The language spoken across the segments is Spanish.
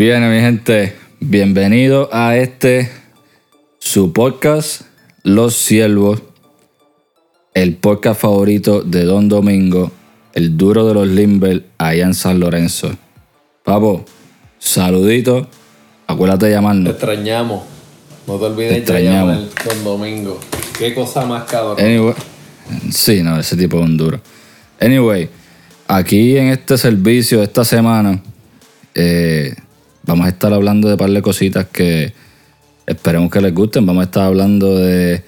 Bien, mi gente, bienvenido a este su podcast Los Siervos, el podcast favorito de Don Domingo, el duro de los Limber allá en San Lorenzo. Papo, saludito, acuérdate de Te llamarnos. extrañamos. No te olvides Te de llamar Don Domingo. Qué cosa más cabrón. Anyway, sí, no, ese tipo es un duro. Anyway, aquí en este servicio esta semana eh, vamos a estar hablando de par de cositas que esperemos que les gusten. Vamos a estar hablando de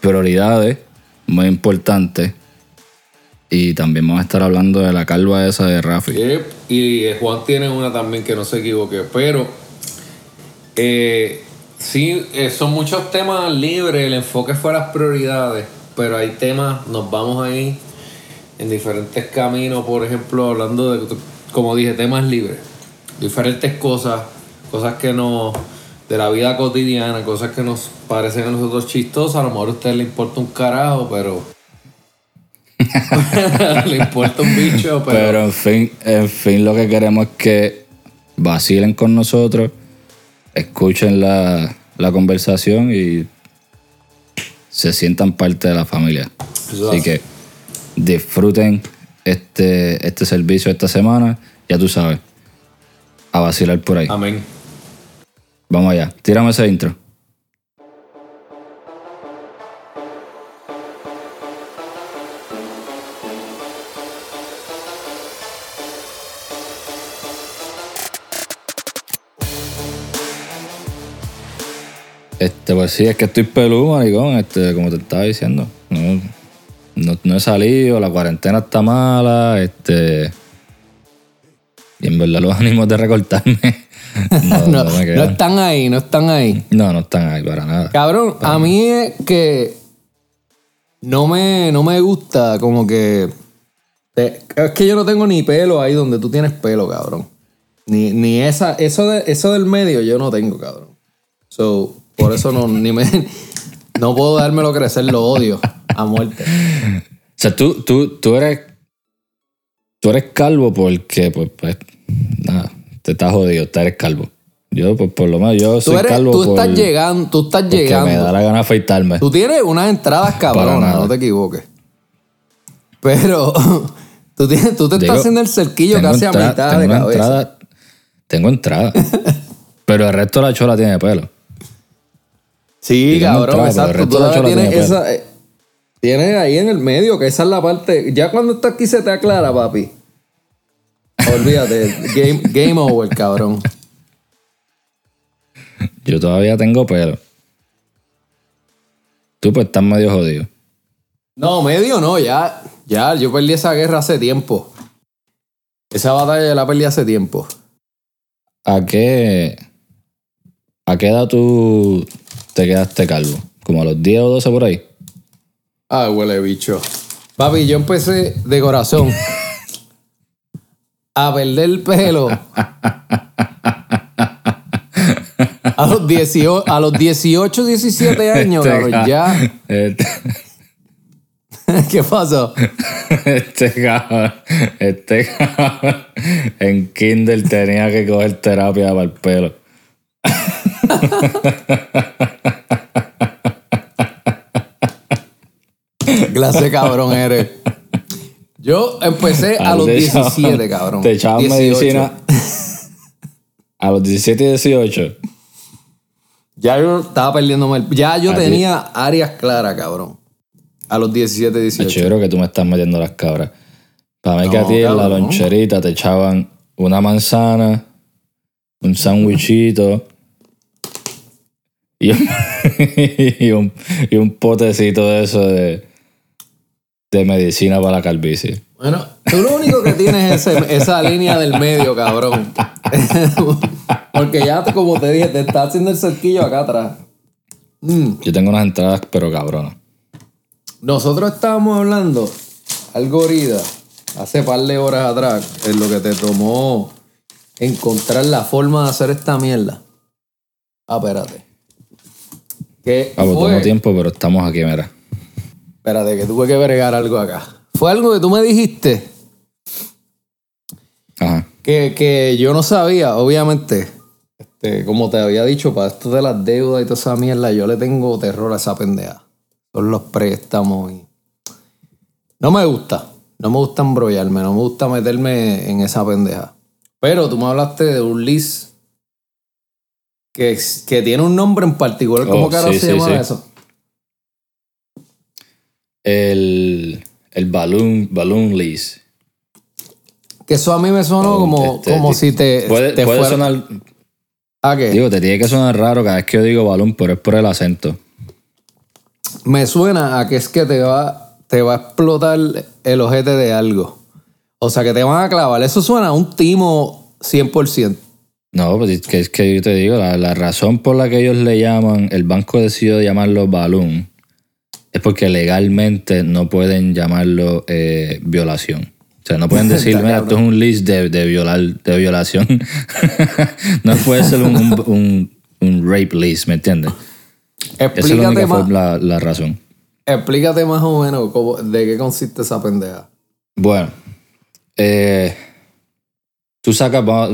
prioridades muy importantes y también vamos a estar hablando de la calva esa de Rafi. Yep, Y eh, Juan tiene una también que no se equivoque. Pero eh, sí, eh, son muchos temas libres. El enfoque fue las prioridades. Pero hay temas, nos vamos ahí en diferentes caminos. Por ejemplo, hablando de, como dije, temas libres. Diferentes cosas, cosas que nos. de la vida cotidiana, cosas que nos parecen a nosotros chistosas. A lo mejor a usted le importa un carajo, pero. le importa un bicho, pero. Pero en fin, en fin, lo que queremos es que vacilen con nosotros, escuchen la, la conversación y se sientan parte de la familia. Así que disfruten este, este servicio esta semana, ya tú sabes, a vacilar por ahí. Amén. Vamos allá, tírame ese intro. Este, pues sí, es que estoy peludo, maricón, este, como te estaba diciendo. No, no, no he salido, la cuarentena está mala, este. En verdad los ánimos de recortarme no, No, no me no quedan. están ahí, no están ahí. No, no están ahí para nada. Cabrón, a mí es que no me, no me gusta como que... te- es que yo no tengo ni pelo ahí donde tú tienes pelo, cabrón. Ni, ni esa, eso, de, eso del medio yo no tengo, cabrón. So, por eso no, ni me, no puedo dármelo crecer, lo odio a muerte. O sea, tú, tú, tú eres. Tú eres calvo porque, pues, pues, nada, te estás jodido, tú eres calvo. Yo, pues, por lo menos, yo Tú, soy eres, calvo tú por, estás llegando, tú estás porque me da llegando. la gana afeitarme. Tú tienes unas entradas cabronas, no te equivoques. Pero tú, tienes, tú te estás haciendo el cerquillo casi a mitad de cabeza. entrada. Tengo entrada. pero el resto de la chola tiene pelo. Sí, cabrón, entrada, exacto. Tú de la la chola tienes, tiene esa, eh, tienes ahí en el medio, que esa es la parte. Ya cuando está aquí se te aclara, papi. Olvídate, game, game over, cabrón. Yo todavía tengo pelo. Tú, pues, estás medio jodido. No, medio no, ya, ya, yo perdí esa guerra hace tiempo. Esa batalla la perdí hace tiempo. ¿A qué, ¿A qué edad tú te quedaste calvo? ¿Como a los 10 o 12 por ahí? Ah, huele bicho. Papi, yo empecé de corazón a perder el pelo. A los, 18, a los 18, 17 años, cabrón, ca- ya. Este, ¿Qué pasó? este cabrón, este cabrón, en Kindle tenía que coger terapia para el pelo. Clase cabrón eres. Yo empecé a los Te echaban- 17, cabrón. Te echaban 18. medicina a los 17 y 18. Ya yo estaba perdiéndome el... Ya yo tenía áreas claras, cabrón. A los 17, 18. Yo creo que tú me estás metiendo las cabras. Para mí que a ti en la loncherita te echaban una manzana, un sándwichito y un, y, un, y un potecito de eso de, de medicina para la calvicie. Bueno, tú lo único que tienes es esa línea del medio, cabrón. Porque ya, como te dije, te está haciendo el cerquillo acá atrás. Mm. Yo tengo unas entradas, pero cabronas. Nosotros estábamos hablando algo ahorita, hace par de horas atrás, en lo que te tomó encontrar la forma de hacer esta mierda. Ah, espérate. ¿Qué Ah, pues tiempo, pero estamos aquí, mira. Espérate, que tuve que bregar algo acá. Fue algo que tú me dijiste Ajá. Que, que yo no sabía, obviamente. Este, como te había dicho, para esto de las deudas y toda esa mierda, yo le tengo terror a esa pendeja. Son los préstamos y. No me gusta. No me gusta embrollarme, no me gusta meterme en esa pendeja. Pero tú me hablaste de un lease que, que tiene un nombre en particular. ¿Cómo Oh, carajo sí, se sí, llama sí. eso? El, el balloon, balloon lease. Que eso a mí me sonó como, Este, como si te, Puede, te puede fuera- sonar, ¿A qué? digo, te tiene que sonar raro cada vez que yo digo balloon, pero es por el acento. Me suena a que es que te va, te va a explotar el ojete de algo. O sea, que te van a clavar. Eso suena a un timo 100%. No, pues es que, es que yo te digo, la, la razón por la que ellos le llaman, el banco decidió llamarlo balloon, es porque legalmente no pueden llamarlo eh, violación. O sea, no pueden decir, mira, esto es un list de, de, violar, de violación. no puede ser un, un, un- un rape list, ¿me entiendes? Esa es la Explícate única más, for- la, la razón. explícate más o menos cómo- de qué consiste esa pendeja. Bueno, eh, tú sacas, va-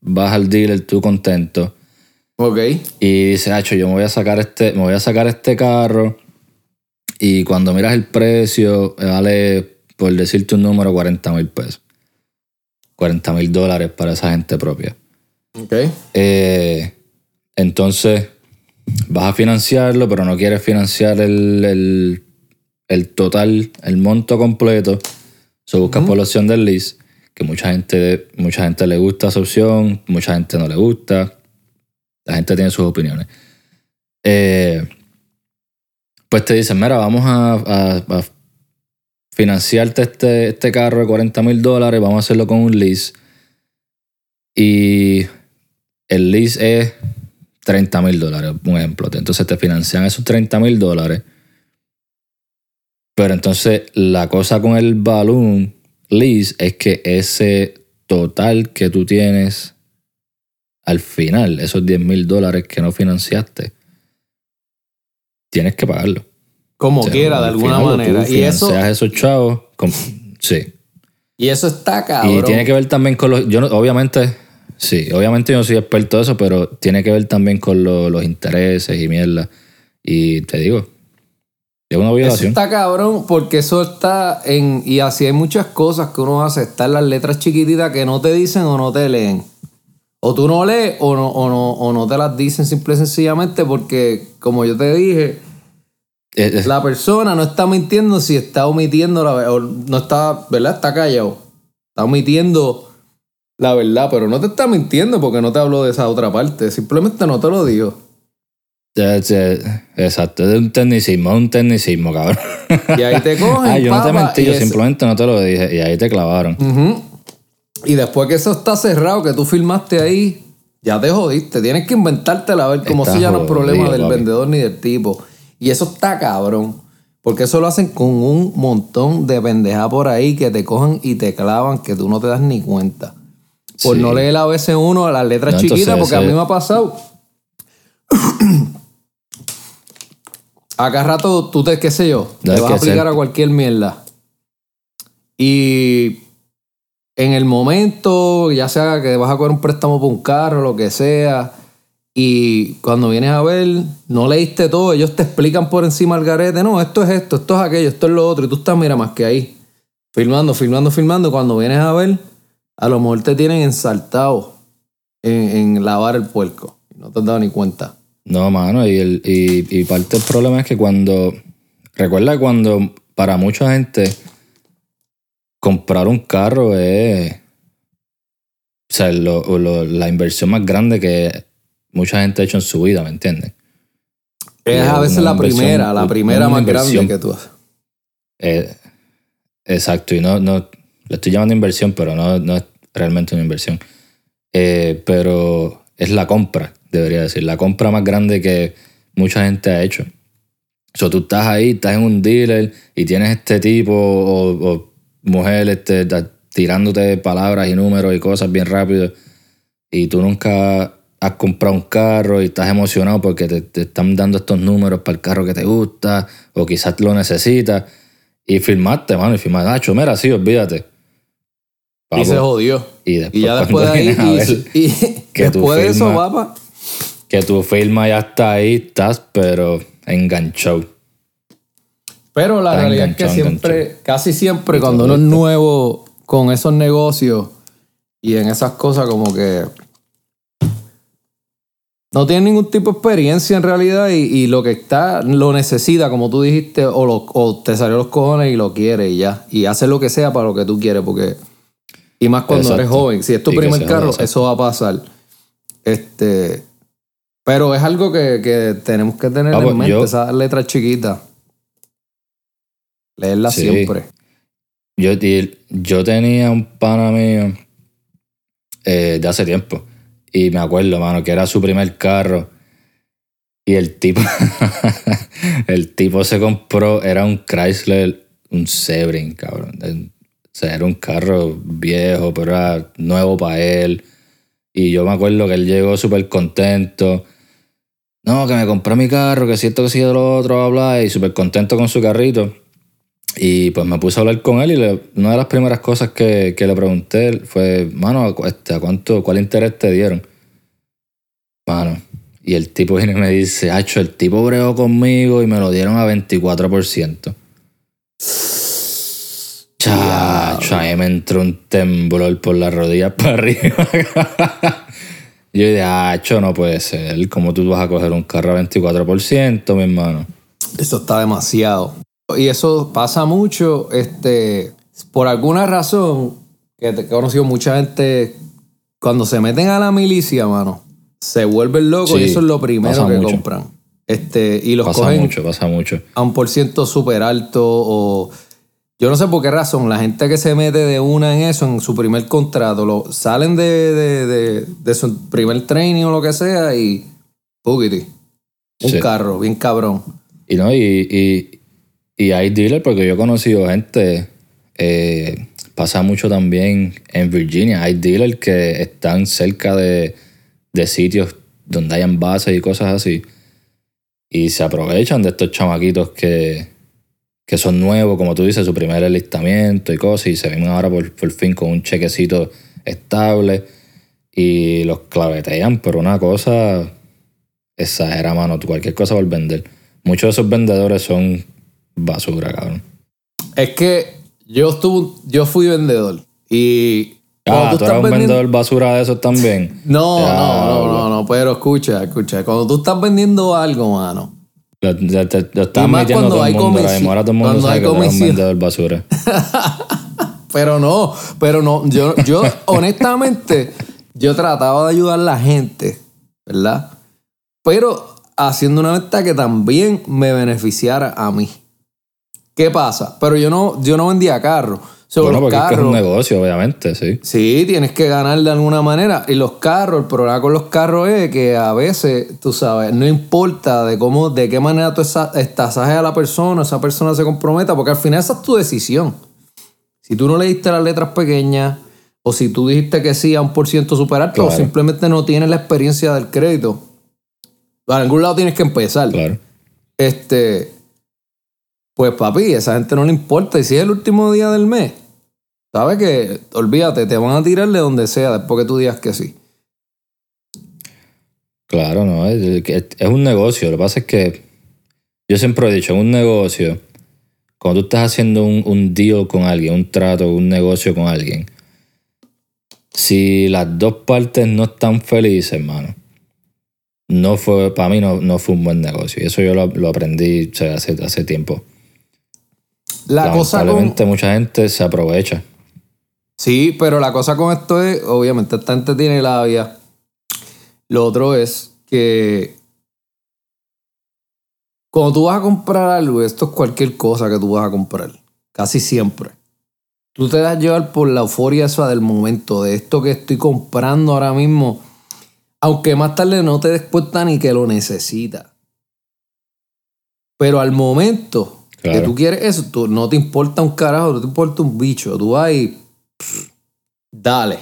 vas al dealer, tú contento, Ok. y dices, Hacho, yo me voy a sacar este, me voy a sacar este carro, y cuando miras el precio, eh, vale, por decirte un número, 40 mil pesos. 40 mil dólares para esa gente propia. Ok. Eh, entonces, vas a financiarlo, pero no quieres financiar el, el- el total, el monto completo. So, buscas por la opción del lease, que mucha gente, mucha gente le gusta esa opción, mucha gente no le gusta. La gente tiene sus opiniones. Eh, pues te dicen, mira, vamos a, a- financiarte este, este carro de 40 mil dólares, vamos a hacerlo con un lease. Y el lease es 30 mil dólares, un ejemplo. Entonces te financian esos 30 mil dólares. Pero entonces la cosa con el balloon lease es que ese total que tú tienes al final, esos 10 mil dólares que no financiaste, tienes que pagarlo. Como O sea, quiera, de al alguna manera. Tú Y eso, esos chavos. con- sí. y eso está cabrón. Y tiene que ver también con los. Yo no- obviamente, sí, obviamente yo no soy experto de eso, pero tiene que ver también con lo- los intereses y mierda. Y te digo, es una Eso violación. está cabrón porque eso está en... Y así hay muchas cosas que uno hace. Están las letras chiquititas que no te dicen o no te leen. O tú no lees o no, o no, o no te las dicen simple y sencillamente porque, como yo te dije, La persona no está mintiendo si está omitiendo la verdad. O no está, ¿verdad? Está callado. Está omitiendo la verdad, pero no te está mintiendo porque no te habló de esa otra parte. Simplemente no te lo digo. exacto, es un tecnicismo, es un tecnicismo, cabrón. Y ahí te cogen. ah, yo no te mentí, yo ese- simplemente no te lo dije y ahí te clavaron. Y después que eso está cerrado, que tú filmaste ahí, ya te jodiste. Tienes que inventártela a ver cómo se llama el jodido, problema del papi. vendedor ni del tipo. Y eso está cabrón. Porque eso lo hacen con un montón de pendejas por ahí que te cogen y te clavan que tú no te das ni cuenta. Por Sí. no leer a veces uno las letras No, chiquitas, entonces porque a mí me ha pasado. Acá rato tú te, qué sé yo, No, te vas a aplicar a cualquier mierda. Y en el momento, ya sea que vas a coger un préstamo por un carro, lo que sea, y cuando vienes a ver, no leíste todo, ellos te explican por encima el garete, no, esto es esto, esto es aquello, esto es lo otro, y tú estás, mira, más que ahí, filmando, filmando, filmando, cuando vienes a ver, a lo mejor te tienen ensaltado en, lavar el puerco, no te has dado ni cuenta. No, mano, y, el, y, parte del problema es que cuando. Recuerda cuando para mucha gente comprar un carro es. O sea, la inversión más grande que mucha gente ha hecho en su vida, ¿me entiendes? Es a veces la primera, la primera más grande que tú haces. Eh, exacto, y no, no. Le estoy llamando inversión, pero no, no es realmente una inversión. Eh, pero es la compra, debería decir. La compra más grande que mucha gente ha hecho. O sea, tú estás ahí, estás en un dealer y tienes este tipo o, o mujer este, tirándote palabras y números y cosas bien rápido. Y tú nunca has comprado un carro y estás emocionado porque te, te están dando estos números para el carro que te gusta o quizás lo necesitas. Y firmaste, mano, y firmaste. Nacho, mira, sí, olvídate. Y se jodió. Y Y, después ya después de ahí, y, y que tu después de eso, papá. Que tu firma ya está ahí, estás, pero enganchado. Pero la Está realidad es que enganchado, siempre, casi siempre, cuando uno es nuevo con esos negocios y en esas cosas, como que no tiene ningún tipo de experiencia en realidad y, y lo que está lo necesita, como tú dijiste, o, lo- o te salió los cojones y lo quiere y ya. Y hace lo que sea para lo que tú quieres, porque. Y más cuando eres joven. Si es tu Y primer carro, eso va a pasar. Este. Pero es algo que, que tenemos que tener Ah, pues, en mente, yo- esas letras chiquitas. Leerlas Sí. siempre. Yo, yo tenía un pana mío eh, de hace tiempo. Y me acuerdo, mano, que era su primer carro. Y el tipo, el tipo se compró, era un Chrysler, un Sebring, cabrón. O sea, era un carro viejo, pero era nuevo para él. Y yo me acuerdo que él llegó súper contento. No, que me compré mi carro, que siento que sigue lo otro, bla, bla. Y súper contento con su carrito. Y pues me puse a hablar con él y una de las primeras cosas que, que le pregunté fue, mano, ¿a, este, ¿a cuánto, cuál interés te dieron? Mano, y el tipo viene y me dice, hacho, el tipo bregó conmigo y me lo dieron a 24%. Chacho, a mí me entró un temblor por las rodillas para arriba. Yo dije, hacho, no puede ser. ¿Cómo tú vas a coger un carro a 24%, mi hermano? Eso está demasiado. Y eso pasa mucho, este, por alguna razón, que he conocido mucha gente, cuando se meten a la milicia, mano, se vuelven locos Sí, y eso es lo primero que mucho. compran. Este, y los Pasa cogen mucho, pasa mucho. a un por ciento súper alto o... Yo no sé por qué razón, la gente que se mete de una en eso, en su primer contrato, lo, salen de, de, de- de su primer training o lo que sea y... Pugity. Un Sí. carro, bien cabrón. Y no, y, y, y hay dealers porque yo he conocido gente, eh, pasa mucho también en Virginia, hay dealers que están cerca de, de sitios donde hayan bases y cosas así. Y se aprovechan de estos chamaquitos que, que son nuevos, como tú dices, su primer enlistamiento y cosas, y se ven ahora por, por fin con un chequecito estable y los clavetean por una cosa exagera, mano, cualquier cosa por vender. Muchos de esos vendedores son basura, cabrón. Es que yo estuve, yo fui vendedor y Ah, tú eres un vendiendo- vendedor basura de esos también. No, Ya, no, no, no, no, pero escucha, escucha, cuando tú estás vendiendo algo, mano, Lo, lo- te- lo estás metiendo cuando todo el hay mundo. ahora comisi- mismo. Ahora todo el mundo cuando sabe hay que tú eres un comisión. vendedor basura. pero no, pero no, yo, yo honestamente, yo trataba de ayudar a la gente, ¿verdad? Pero haciendo una venta que también me beneficiara a mí. ¿Qué pasa? Pero yo no, yo no vendía carros. Sobre bueno, porque es que es un negocio, obviamente, sí. Sí, tienes que ganar de alguna manera. Y los carros, el problema con los carros es que a veces, tú sabes, no importa de cómo, de qué manera tú estasajes a la persona, esa persona se comprometa, porque al final esa es tu decisión. Si tú no le diste las letras pequeñas, o si tú dijiste que sí a un por ciento super alto, o simplemente no tienes la experiencia del crédito, a algún lado tienes que empezar. Claro. Este, pues papi, esa gente no le importa. Y si es el último día del mes, sabes que, olvídate, te van a tirar de donde sea después que tú digas que sí. Claro, no. Es, es- un negocio. Lo que pasa es que yo siempre he dicho, un negocio, cuando tú estás haciendo un, un deal con alguien, un trato, un negocio con alguien, si las dos partes no están felices, hermano, no fue, para mí no, no fue un buen negocio. Y eso yo lo, aprendí hace, hace tiempo. La cosa con, mucha gente se aprovecha. Sí, pero la cosa con esto es, obviamente, esta gente tiene labia. Lo otro es que cuando tú vas a comprar algo, esto es cualquier cosa que tú vas a comprar, casi siempre. Tú te das llevar por la euforia esa del momento, de esto que estoy comprando ahora mismo, aunque más tarde no te des cuenta ni que lo necesitas. Pero al momento que Claro. tú quieres eso, tú, no te importa un carajo, no te importa un bicho. Tú vas y. pff, dale.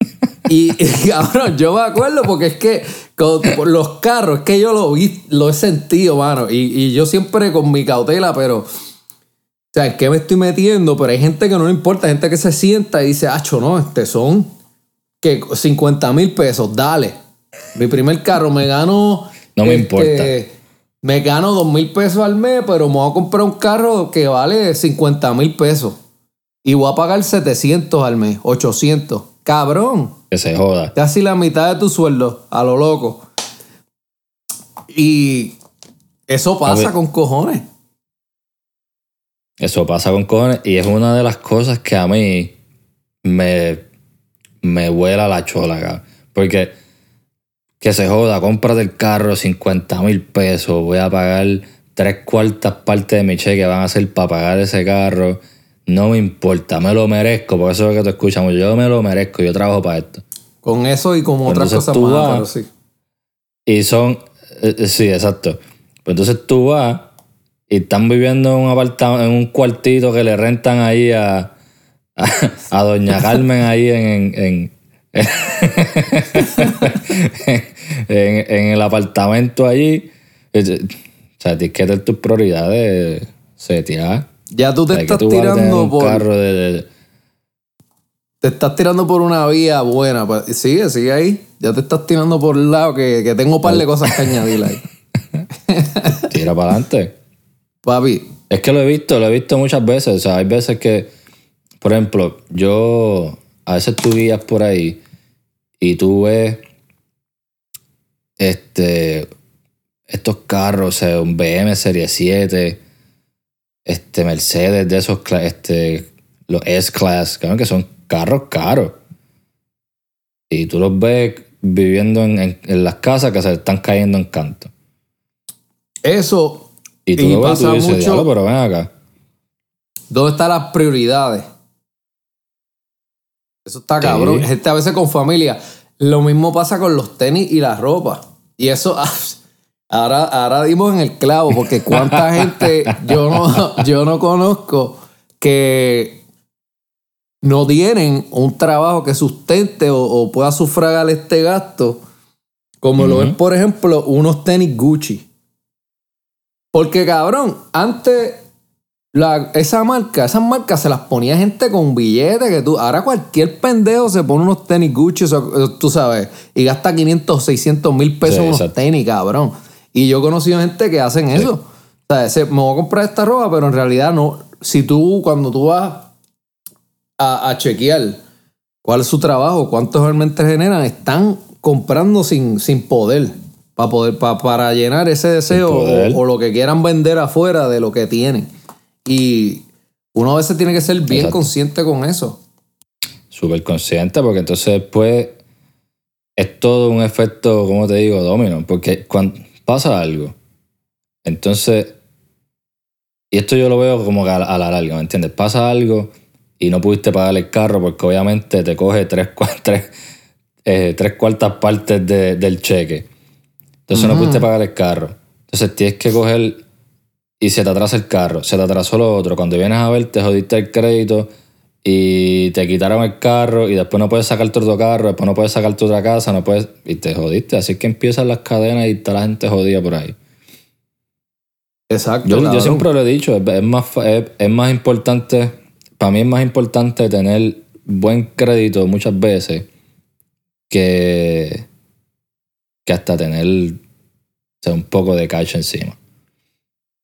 y, y, cabrón, yo me acuerdo porque es que con por los carros, es que yo lo vi, lo he sentido, mano. Y, y yo siempre con mi cautela, pero. O sea, ¿en qué me estoy metiendo? Pero hay gente que no le importa, gente que se sienta y dice, acho, no, este son que 50 mil pesos, dale. Mi primer carro me gano. No me este, importa. Me gano 2 mil pesos al mes, pero me voy a comprar un carro que vale 50 mil pesos. Y voy a pagar 700 al mes, 800. Cabrón. Que se joda. Casi la mitad de tu sueldo, a lo loco. Y eso pasa con cojones. Eso pasa con cojones y es una de las cosas que a mí me, me vuela la chola, cabrón. Porque que se joda, cómprate el carro 50 mil pesos, voy a pagar tres cuartas partes de mi cheque van a ser para pagar ese carro. No me importa, me lo merezco, porque eso es lo que te escuchamos. Yo me lo merezco, yo trabajo para esto. Con eso y con otras cosas tú más, vas- pero sí. Y son, eh, eh, sí, exacto. Pues entonces tú vas y están viviendo en un apartamento, en un cuartito que le rentan ahí a, a, a Doña Carmen ahí en, en, en, el apartamento allí. Eh, O sea, tienes que tener tus prioridades seteadas. Ya tú te O sea, que estás tú tirando un por. carro de- de, Te estás tirando por una vía buena. Sigue, sigue ahí. Ya te estás tirando por el lado que, que tengo un par de cosas que añadir ahí. tira para adelante. Papi, Es que lo he visto, lo he visto muchas veces. O sea, hay veces que, por ejemplo, yo, a veces tú guías por ahí y tú ves este, estos carros, o sea, un BM Serie 7, este, Mercedes de esos, este, los S-Class, que son carros caros. Y tú los ves viviendo en, en- en las casas que se están cayendo en canto. eso. Y tú Y lo ves y tú pasa dices, mucho- "Diablo, pero ven acá. ¿Dónde están las prioridades? Eso está Sí. cabrón. Gente a veces con familia. Lo mismo pasa con los tenis y la ropa. Y eso. ah, Ahora, ahora dimos en el clavo, porque cuánta gente yo no, yo no conozco que no tienen un trabajo que sustente o, o pueda sufragar este gasto, como lo es, por ejemplo, unos tenis Gucci. Porque, cabrón, antes la- esa marca, esas marcas se las ponía gente con billetes que tú. Ahora cualquier pendejo se pone unos tenis Gucci, tú sabes, y gasta 500, 600 mil pesos Sí, en unos tenis, cabrón. Y yo he conocido gente que hacen eso. O sea, ese- me voy a comprar esta ropa, pero en realidad no. Si tú, cuando tú vas a, a chequear cuál es su trabajo, cuántos realmente generan, están comprando sin, sin poder. Para poder, pa- para llenar ese deseo o lo que quieran vender afuera de lo que tienen. Y uno a veces tiene que ser bien Exacto. consciente con eso. súper consciente porque entonces después es todo un efecto, como te digo, domino. Porque cuando pasa algo, entonces, y esto yo lo veo como a, a la larga, ¿me entiendes? Pasa algo y no pudiste pagar el carro porque obviamente te coge tres, tres, eh, tres cuartas partes de- del cheque. Entonces no pudiste pagar el carro. Entonces tienes que coger y se te atrasa el carro, se te atrasó lo otro. Cuando vienes a ver, te jodiste el crédito y te quitaron el carro y después no puedes sacar tu otro carro, después no puedes sacar tu otra casa, no puedes y te jodiste. Así que empiezan las cadenas y está la gente jodida por ahí. Exacto. Yo, siempre lo he dicho, es, es más, es, es más importante, para mí es más importante tener buen crédito muchas veces que, que hasta tener o sea, un poco de cash encima.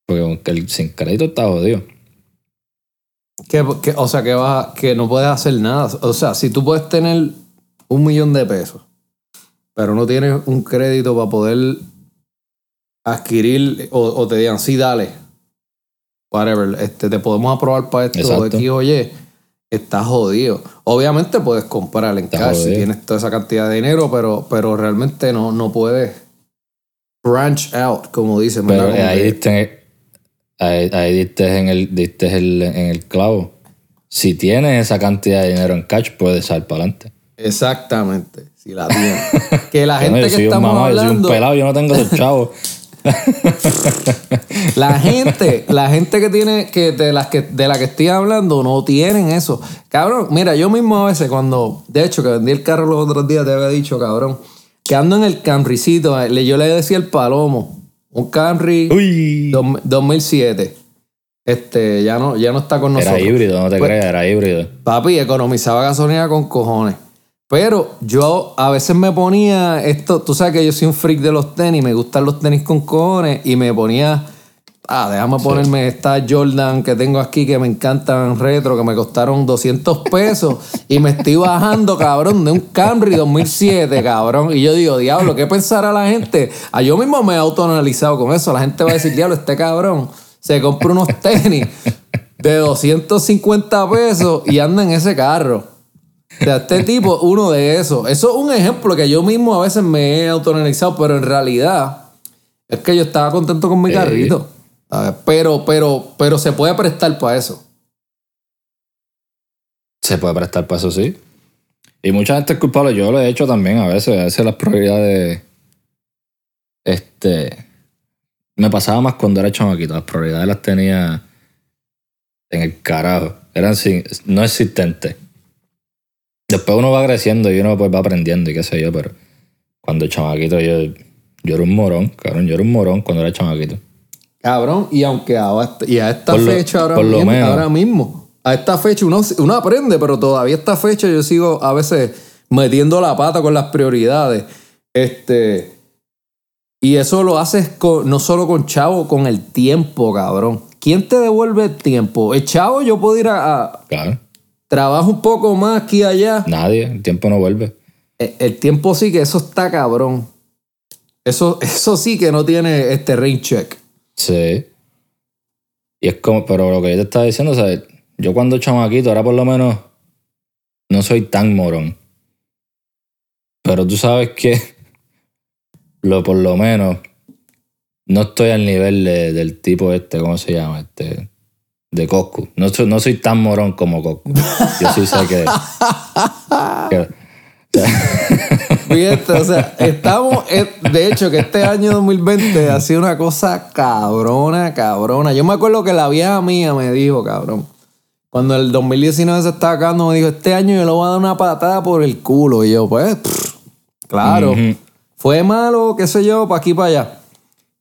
Porque aunque el, sin crédito está jodido. Que, que- o sea, que, vas que no puedes hacer nada. O sea, si tú puedes tener un millón de pesos, pero no tienes un crédito para poder adquirir, o, o te digan, sí, dale, whatever, este, te podemos aprobar para esto Exacto. de X o Y, estás jodido. Obviamente puedes comprar en cash si tienes toda esa cantidad de dinero, pero, pero realmente no, no puedes branch out, como dicen. Ahí diste, ahí, ahí diste en el, diste el- en el clavo. Si tienes esa cantidad de dinero en cash, puedes salir para adelante. Exactamente, si la tienes. que la gente que estamos mamá, yo soy un hablando... pelado, yo no tengo esos chavos. La gente, la gente que tiene, que de las que de la que estoy hablando, no tienen eso. Cabrón, mira, yo mismo a veces cuando, de hecho, que vendí el carro los otros días, te había dicho, cabrón, que ando en el Camrycito, le- yo le decía el palomo, un Camry Uy. dos- 2007. Este, ya no, ya no está con nosotros. Era híbrido, no te Pues- creas, era híbrido. Papi, economizaba gasolina con cojones. Pero yo a veces me ponía esto, tú sabes que yo soy un freak de los tenis, me gustan los tenis con cojones y me ponía, ah, déjame ponerme esta Jordan que tengo aquí que me encantan retro, que me costaron 200 pesos y me estoy bajando, cabrón, de un Camry 2007, cabrón. Y yo digo, diablo, ¿qué pensará la gente? Ah, yo mismo me he autoanalizado con eso. La gente va a decir, diablo, este cabrón se compra unos tenis de 250 pesos y anda en ese carro. O sea, este tipo, uno de esos. Eso es un ejemplo que yo mismo a veces me he autoanalizado, pero en realidad es que yo estaba contento con mi carrito. Pero, pero, pero se puede prestar para eso. Se puede prestar para eso, sí. Y mucha gente es culpable. Yo lo he hecho también a veces. A veces las prioridades. Este. Me pasaba más cuando era chamaquito. Las prioridades las tenía en el carajo. Eran sin, no existentes. Después uno va creciendo y uno pues va aprendiendo y qué sé yo, pero cuando chamaquito yo, yo era un morón, cabrón. Yo era un morón cuando era chamaquito. Cabrón, y aunque a, y a esta Por lo- fecha ahora, por mismo, menos. ahora mismo, a esta fecha uno, uno aprende, pero todavía a esta fecha yo sigo a veces metiendo la pata con las prioridades. Este. Y eso lo haces con- no solo con chavo, con el tiempo, cabrón. ¿Quién te devuelve el tiempo? El chavo, yo puedo ir a, a- Claro. trabajo un poco más aquí y allá. Nadie, el tiempo no vuelve. El, el tiempo sí que eso está cabrón. Eso, eso sí que no tiene este rain check. Sí. Y es como, pero lo que yo te estaba diciendo, ¿sabes? Yo cuando chamaquito, ahora por lo menos no soy tan morón. Pero tú sabes que, lo, por lo menos, no estoy al nivel de- del tipo este, ¿cómo se llama? Este, de Coscu. No soy, no soy tan morón como Coscu. Yo sí sé que... que- Fíjate, o sea, estamos, eh, de hecho, que este año 2020 ha sido una cosa cabrona, cabrona. Yo me acuerdo que la vieja mía me dijo, cabrón, cuando el 2019 se estaba acabando, me dijo, este año yo le voy a dar una patada por el culo. Y yo, pues, pff, claro, fue malo, qué sé yo, para aquí, para allá.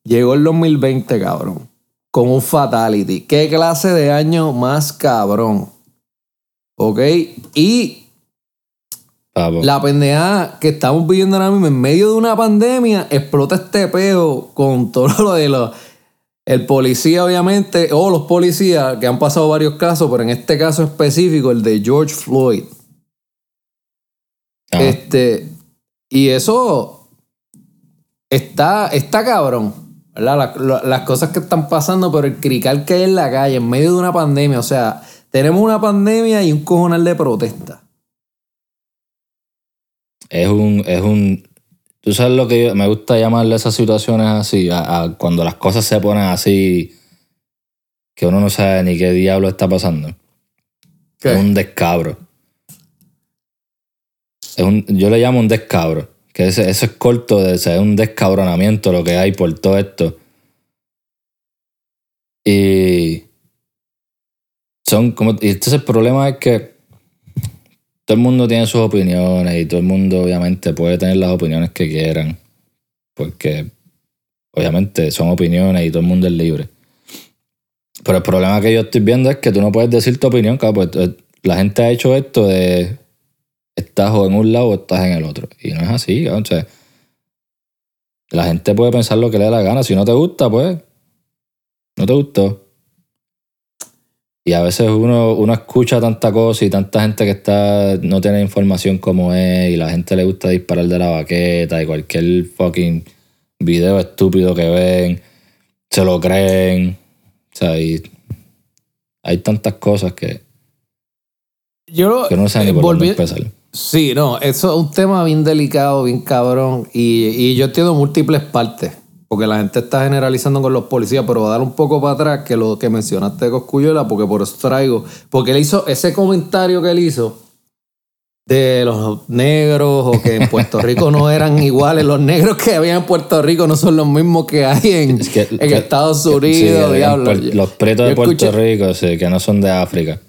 Llegó el 2020, cabrón, con un fatality. ¿Qué clase de año más cabrón? ¿Ok? Y papo. la pendeja que estamos viviendo ahora mismo en medio de una pandemia, explota este peo con todo lo de los. El policía, obviamente, o los policías, que han pasado varios casos, pero en este caso específico, el de George Floyd. Este. Y eso está, está cabrón. ¿verdad? La- la- las cosas que están pasando, pero el crical que hay en la calle, en medio de una pandemia. O sea, tenemos una pandemia y un cojonal de protesta. Es un, es un, tú sabes lo que yo- me gusta llamarle a esas situaciones así, a, a cuando las cosas se ponen así, que uno no sabe ni qué diablo está pasando. ¿Qué? Es un descabro. Es un, yo le llamo un descabro, que ese, eso es corto de es un descabronamiento lo que hay por todo esto. Y son como, y entonces el problema es que todo el mundo tiene sus opiniones y todo el mundo obviamente puede tener las opiniones que quieran. Porque obviamente son opiniones y todo el mundo es libre. Pero el problema que yo estoy viendo es que tú no puedes decir tu opinión, cabrón, pues eh, la gente ha hecho esto de estás o en un lado o estás en el otro. Y no es así, cabrón, o sea, la gente puede pensar lo que le da la gana. Si no te gusta, pues no te gustó. Y a veces uno, uno escucha tanta cosa y tanta gente que está no tiene información como es y la gente le gusta disparar de la baqueta y cualquier fucking video estúpido que ven, se lo creen. O sea, y hay tantas cosas que, Yo que no sé ni por dónde volví- empezar. Sí, no, eso es un tema bien delicado, bien cabrón. Y, y yo entiendo múltiples partes. Porque la gente está generalizando con los policías, pero voy a dar un poco para atrás que lo que mencionaste de Coscuyuela, porque por eso traigo. Porque él hizo ese comentario que él hizo de los negros o que en Puerto Rico no eran iguales. Los negros que había en Puerto Rico no son los mismos que hay en, Es que- en que- Estados sí, Unidos. diablo. Yo- los pretos de Puerto escuché- Rico, sí, que no son de África.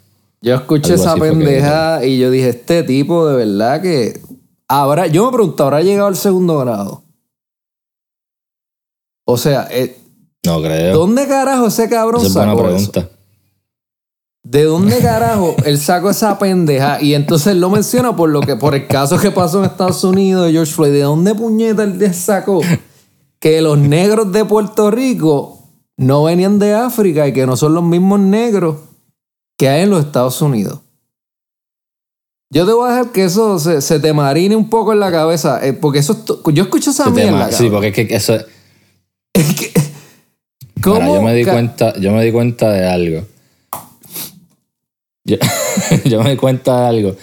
yo escuché esa pendeja y yo dije, este tipo de verdad que habrá, yo me pregunto, ¿habrá llegado al segundo grado? O sea, eh, No creo. ¿dónde carajo ese cabrón Esa es buena sacó eso? pregunta. ¿De dónde carajo él sacó esa pendeja? Y entonces lo menciona por lo que, por el caso que pasó en Estados Unidos de George Floyd. ¿De dónde puñeta él sacó que los negros de Puerto Rico no venían de África y que no son los mismos negros que hay en los Estados Unidos? Yo te voy a dejar que eso se, te marine un poco en la cabeza. eh, porque eso yo escucho esa Se mierda. sí, porque es que eso. Es que- Mira, ¿Cómo? yo me di cuenta, yo me di cuenta de algo. Yo, yo me di cuenta de algo.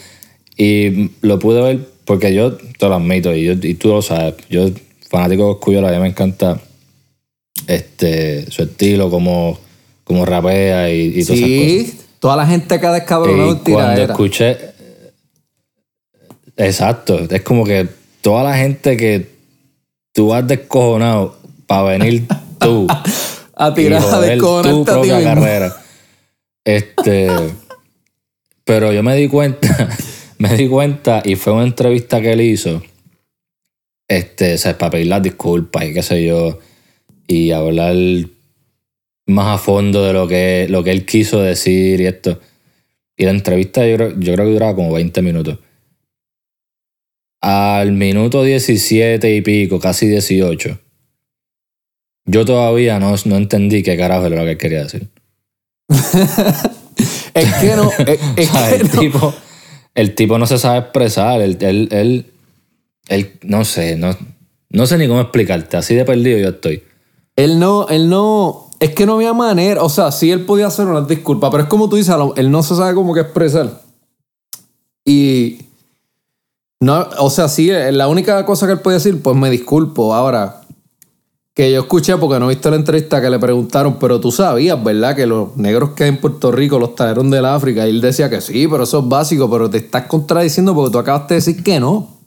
Y lo pude ver porque yo te lo admito, y, yo, y tú lo sabes. Yo, fanático de Coscullo, a mí me encanta este, su estilo, como, como rapea y, y todas esas cosas. Sí, toda la gente acá descabronada Y en cuando tiradera. escuché. Exacto. Es como que toda la gente que tú has descojonado para venir tú A tirar a tu a propia mismo. carrera. Este. pero yo me di cuenta, me di cuenta, y fue una entrevista que él hizo. Este, o sea, para pedir las disculpas y qué sé yo. Y hablar más a fondo de lo que, lo que él quiso decir y esto. Y la entrevista yo creo, yo creo que duraba como 20 minutos. Al minuto 17 y pico, casi 18, yo todavía no, no entendí qué carajo era lo que él quería decir. Es que no, es, es O sea, que el, no. tipo, el tipo no se sabe expresar. Él, él, él, él- no sé, no, no sé ni cómo explicarte. Así de perdido yo estoy. Él no, él no, es que no había manera, o sea, sí él podía hacer una disculpa, pero es como tú dices, él no se sabe cómo que expresar. Y no, o sea, sí, eh, la única cosa que él puede decir, pues me disculpo. Ahora, que yo escuché porque no he visto la entrevista que le preguntaron, pero tú sabías, ¿verdad? Que los negros que hay en Puerto Rico los trajeron del África. Y él decía que sí, pero eso es básico, pero te estás contradiciendo porque tú acabaste de decir que no.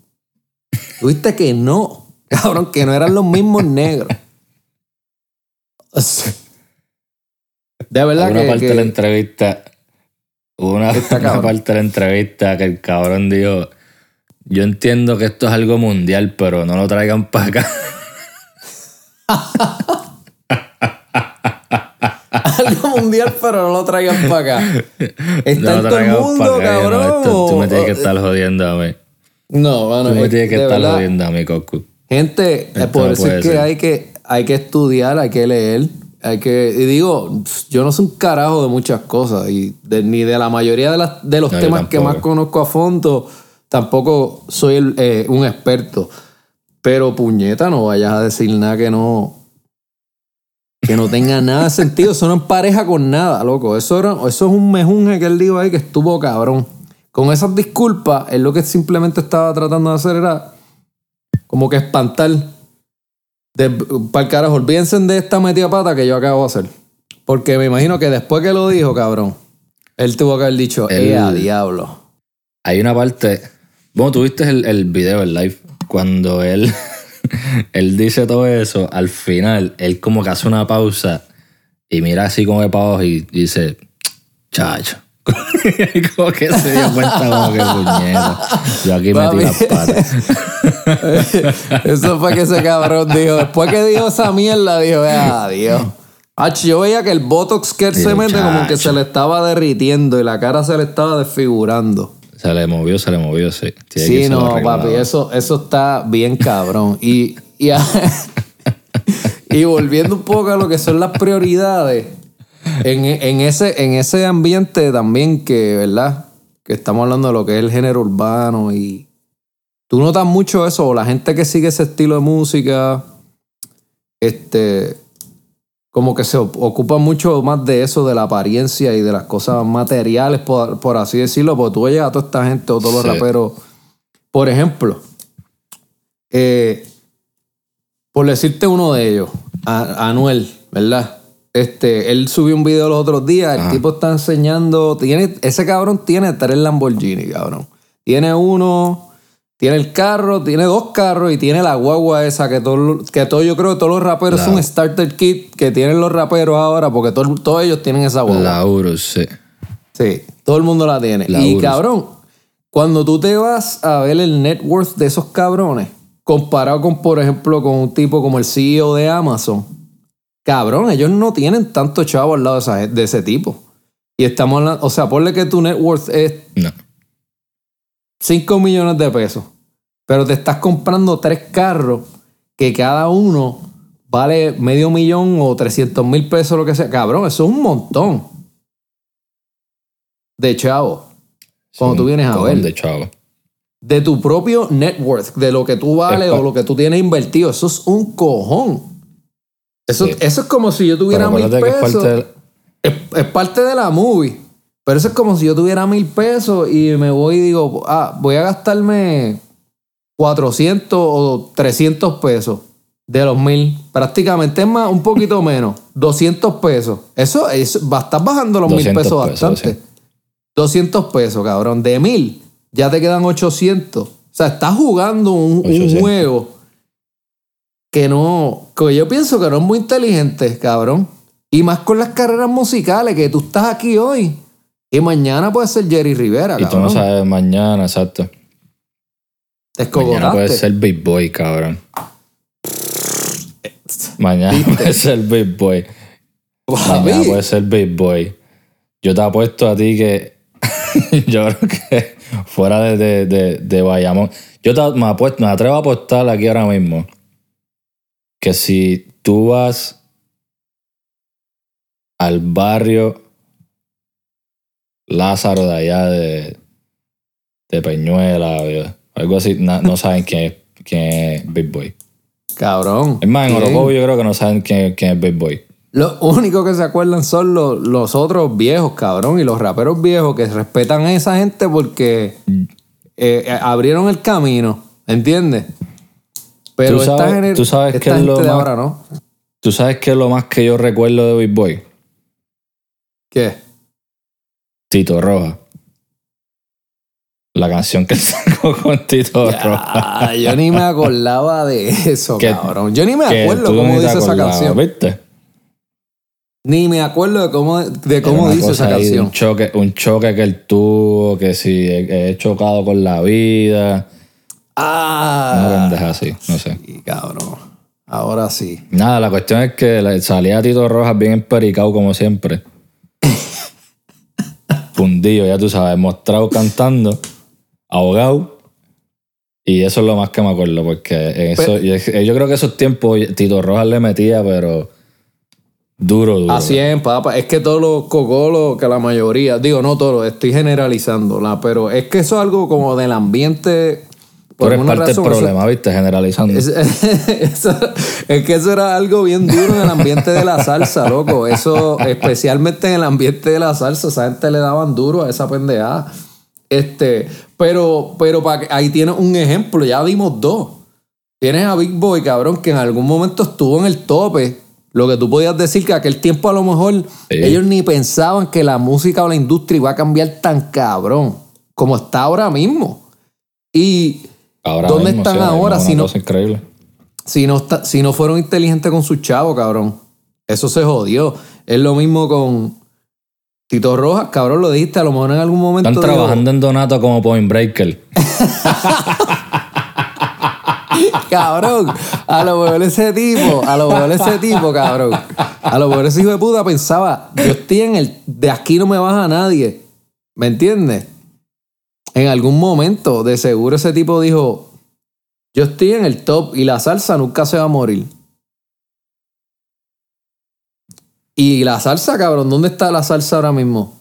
Tuviste que no, cabrón, que no eran los mismos negros. O sea, De verdad una que, parte que- de la entrevista, una, una parte de la entrevista que el cabrón dijo, yo entiendo que esto es algo mundial, pero no lo traigan para acá. algo mundial, pero no lo traigan para acá. Está No en todo el mundo, acá, no, cabrón. esto- tú me tienes que o- estar jodiendo a mí. No, mano, Tú me es- tienes que estar verdad, jodiendo a mí, Cocu. Gente, eh, Esto por no eso es que ser. hay, que hay que estudiar, hay que leer, hay que... Y digo, yo no soy un carajo de muchas cosas, y de- ni de la mayoría de, las, de los No, temas que más conozco a fondo, tampoco soy el, eh, un experto. Pero puñeta, no vayas a decir nada que no... Que no tenga nada de sentido. Eso no empareja con nada, loco. Eso, era, eso es un mejunje que él dijo ahí que estuvo cabrón. Con esas disculpas, él lo que simplemente estaba tratando de hacer era como que espantar. Para el carajo, olvídense de esta metida pata que yo acabo de hacer. Porque me imagino que después que lo dijo, cabrón, él tuvo que haber dicho, ¡eh, a diablo! Hay una parte. Bueno, tuviste el, el video, el live, cuando él, él dice todo eso, al final, él como que hace una pausa y mira así como de para abajo y dice, chacho. Y como que se dio cuenta como que puñeta. Yo aquí metí Papi. las patas. Eso fue que ese cabrón dijo. Después que dijo esa mierda, dijo, ¡eh, a Dios! Ach, yo veía que el botox que él se mete como que se le estaba derritiendo y la cara se le estaba desfigurando. Se le movió, se le movió, sí. Tiene Sí, no, papi, eso, eso está bien cabrón. Y, y, a- y volviendo un poco a lo que son las prioridades, en, en ese, en ese ambiente también que, ¿verdad? Que estamos hablando de lo que es el género urbano y tú notas mucho eso, o la gente que sigue ese estilo de música, este, como que se ocupa mucho más de eso, de la apariencia y de las cosas materiales, por, por así decirlo, porque tú oyes a toda esta gente o todos los raperos. Por ejemplo, eh, por decirte uno de ellos, a- Anuel, ¿verdad? Este, él subió un video los otros días, el Ajá. tipo está enseñando, tiene, ese cabrón tiene tres Lamborghini, cabrón. Tiene uno, tiene el carro, tiene dos carros y tiene la guagua esa que todo, que todo yo creo que todos los raperos La- son starter kit que tienen los raperos ahora porque todo- todos ellos tienen esa guagua. La Urus, sí. Sí, todo el mundo la tiene. La y Urus. cabrón, cuando tú te vas a ver el net worth de esos cabrones, comparado con, por ejemplo, con un tipo como el CEO de Amazon, cabrón, ellos no tienen tanto chavo al lado de, esa de ese tipo. Y estamos hablando, o sea, ponle que tu net worth es No. 5 millones de pesos. Pero te estás comprando tres carros que cada uno vale medio millón o 300 mil pesos, lo que sea. Cabrón, eso es un montón. De chavo. Cuando Sí, tú vienes a ver. De chavo. De tu propio net worth, de lo que tú vales o lo que tú tienes invertido. Eso es un cojón. Eso, Sí. eso es como si yo tuviera mil es pesos. parte del- Es, es parte de la movie. Pero eso es como si yo tuviera mil pesos y me voy y digo, ah, voy a gastarme 400 o 300 pesos de los mil. Prácticamente es más, un poquito menos. 200 pesos. Eso, es va, estás bajando los mil 200 pesos pesos, bastante. sí. 200 pesos, cabrón. De mil, ya te quedan 800. O sea, estás jugando un, un 800. juego que no, que yo pienso que no es muy inteligente, cabrón. Y más con las carreras musicales, que tú estás aquí hoy y mañana puede ser Jerry Rivera, Y tú cabrón. no sabes mañana, exacto. Te Mañana puede ser Big Boy, cabrón. Mañana puede ser Big Boy. Mañana puede ser Big Boy. Yo te apuesto a ti que. yo creo que fuera de, de, de, de Bayamón. Yo te, me, apuesto, me atrevo a apostar aquí ahora mismo. Que si tú vas al barrio Lázaro de allá de, de Peñuela o algo así, no saben quién es, quién es Big Boy. Cabrón. Es más, en. Orocovi yo creo que no saben quién, quién es Big Boy. Lo único que se acuerdan son los, los otros viejos, cabrón, y los raperos viejos que respetan a esa gente porque eh, eh, abrieron el camino, ¿entiendes? Pero Tú sabes- tú esta que gente lo de más- ahora, ¿no? ¿Tú sabes qué es lo más que yo recuerdo de Big Boy? ¿Qué? Tito Roja. La canción que sacó con Tito Roja. Yo ni me acordaba de eso, Que- cabrón. Yo ni me acuerdo cómo dice esa acordabas, canción. ¿Viste? Ni me acuerdo de cómo, de cómo dice esa canción. Un choque, un choque que él tuvo, que si he, he chocado con la vida. Ah, pendeja así, no sé. sí, cabrón. Ahora sí. Nada, la cuestión es que salía Tito Rojas bien empericado como siempre. Fundido, ya tú sabes, mostrado cantando, ahogado. Y eso es lo más que me acuerdo, porque en eso, yo, yo creo que esos tiempos Tito Rojas le metía, pero duro, duro. A 100, papá. Es que todos los cocolos, que la mayoría, digo, no todos, estoy generalizando, la, pero es que eso es algo como del ambiente. Tú Por eres alguna parte razón, del eso- problema, ¿viste? Generalizando. Es, eso- es que eso era algo bien duro en el ambiente de la salsa, loco. Eso, especialmente en el ambiente de la salsa, esa gente le daban duro a esa pendejada. Este, pero, pero para que, ahí tienes un ejemplo, ya dimos dos. Tienes a Big Boy, cabrón, que en algún momento estuvo en el tope. Lo que tú podías decir que aquel tiempo a lo mejor Sí. ellos ni pensaban que la música o la industria iba a cambiar tan cabrón como está ahora mismo. Y Ahora ¿Dónde mismo, están sí, ahora si no- increíble. si no, está- si no fueron inteligentes con sus chavos, cabrón. Eso se jodió. Es lo mismo con Tito Rojas, cabrón, lo dijiste, a lo mejor en algún momento. Están trabajando en Donato como Point Breaker. Cabrón, a lo mejor ese tipo, a lo mejor ese tipo, cabrón. A lo mejor ese hijo de puta pensaba, yo estoy en el. De aquí no me baja nadie. ¿Me entiendes? En algún momento, de seguro ese tipo dijo, yo estoy en el top y la salsa nunca se va a morir. Y la salsa, cabrón, ¿dónde está la salsa ahora mismo?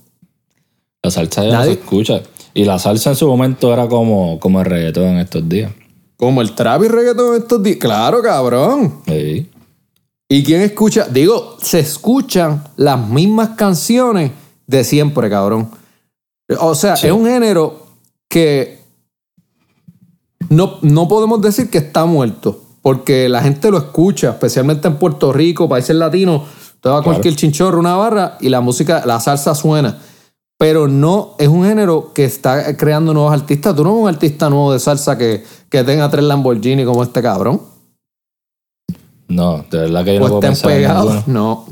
La salsa ya no se Nadie- escucha. Y la salsa en su momento era como, como el reggaetón en estos días. Como el trap y reggaetón estos días. Claro, cabrón. Sí. ¿Y quién escucha? Digo, se escuchan las mismas canciones de siempre, cabrón. O sea, Sí. es un género que no, no podemos decir que está muerto, porque la gente lo escucha, especialmente en Puerto Rico, países latinos. Te va a cualquier chinchorro, una barra y la música, la salsa suena. Pero no es un género que está creando nuevos artistas. Tú no eres un artista nuevo de salsa que, que tenga tres Lamborghini como este cabrón. No, de verdad que yo no puedo pensar pegados. No.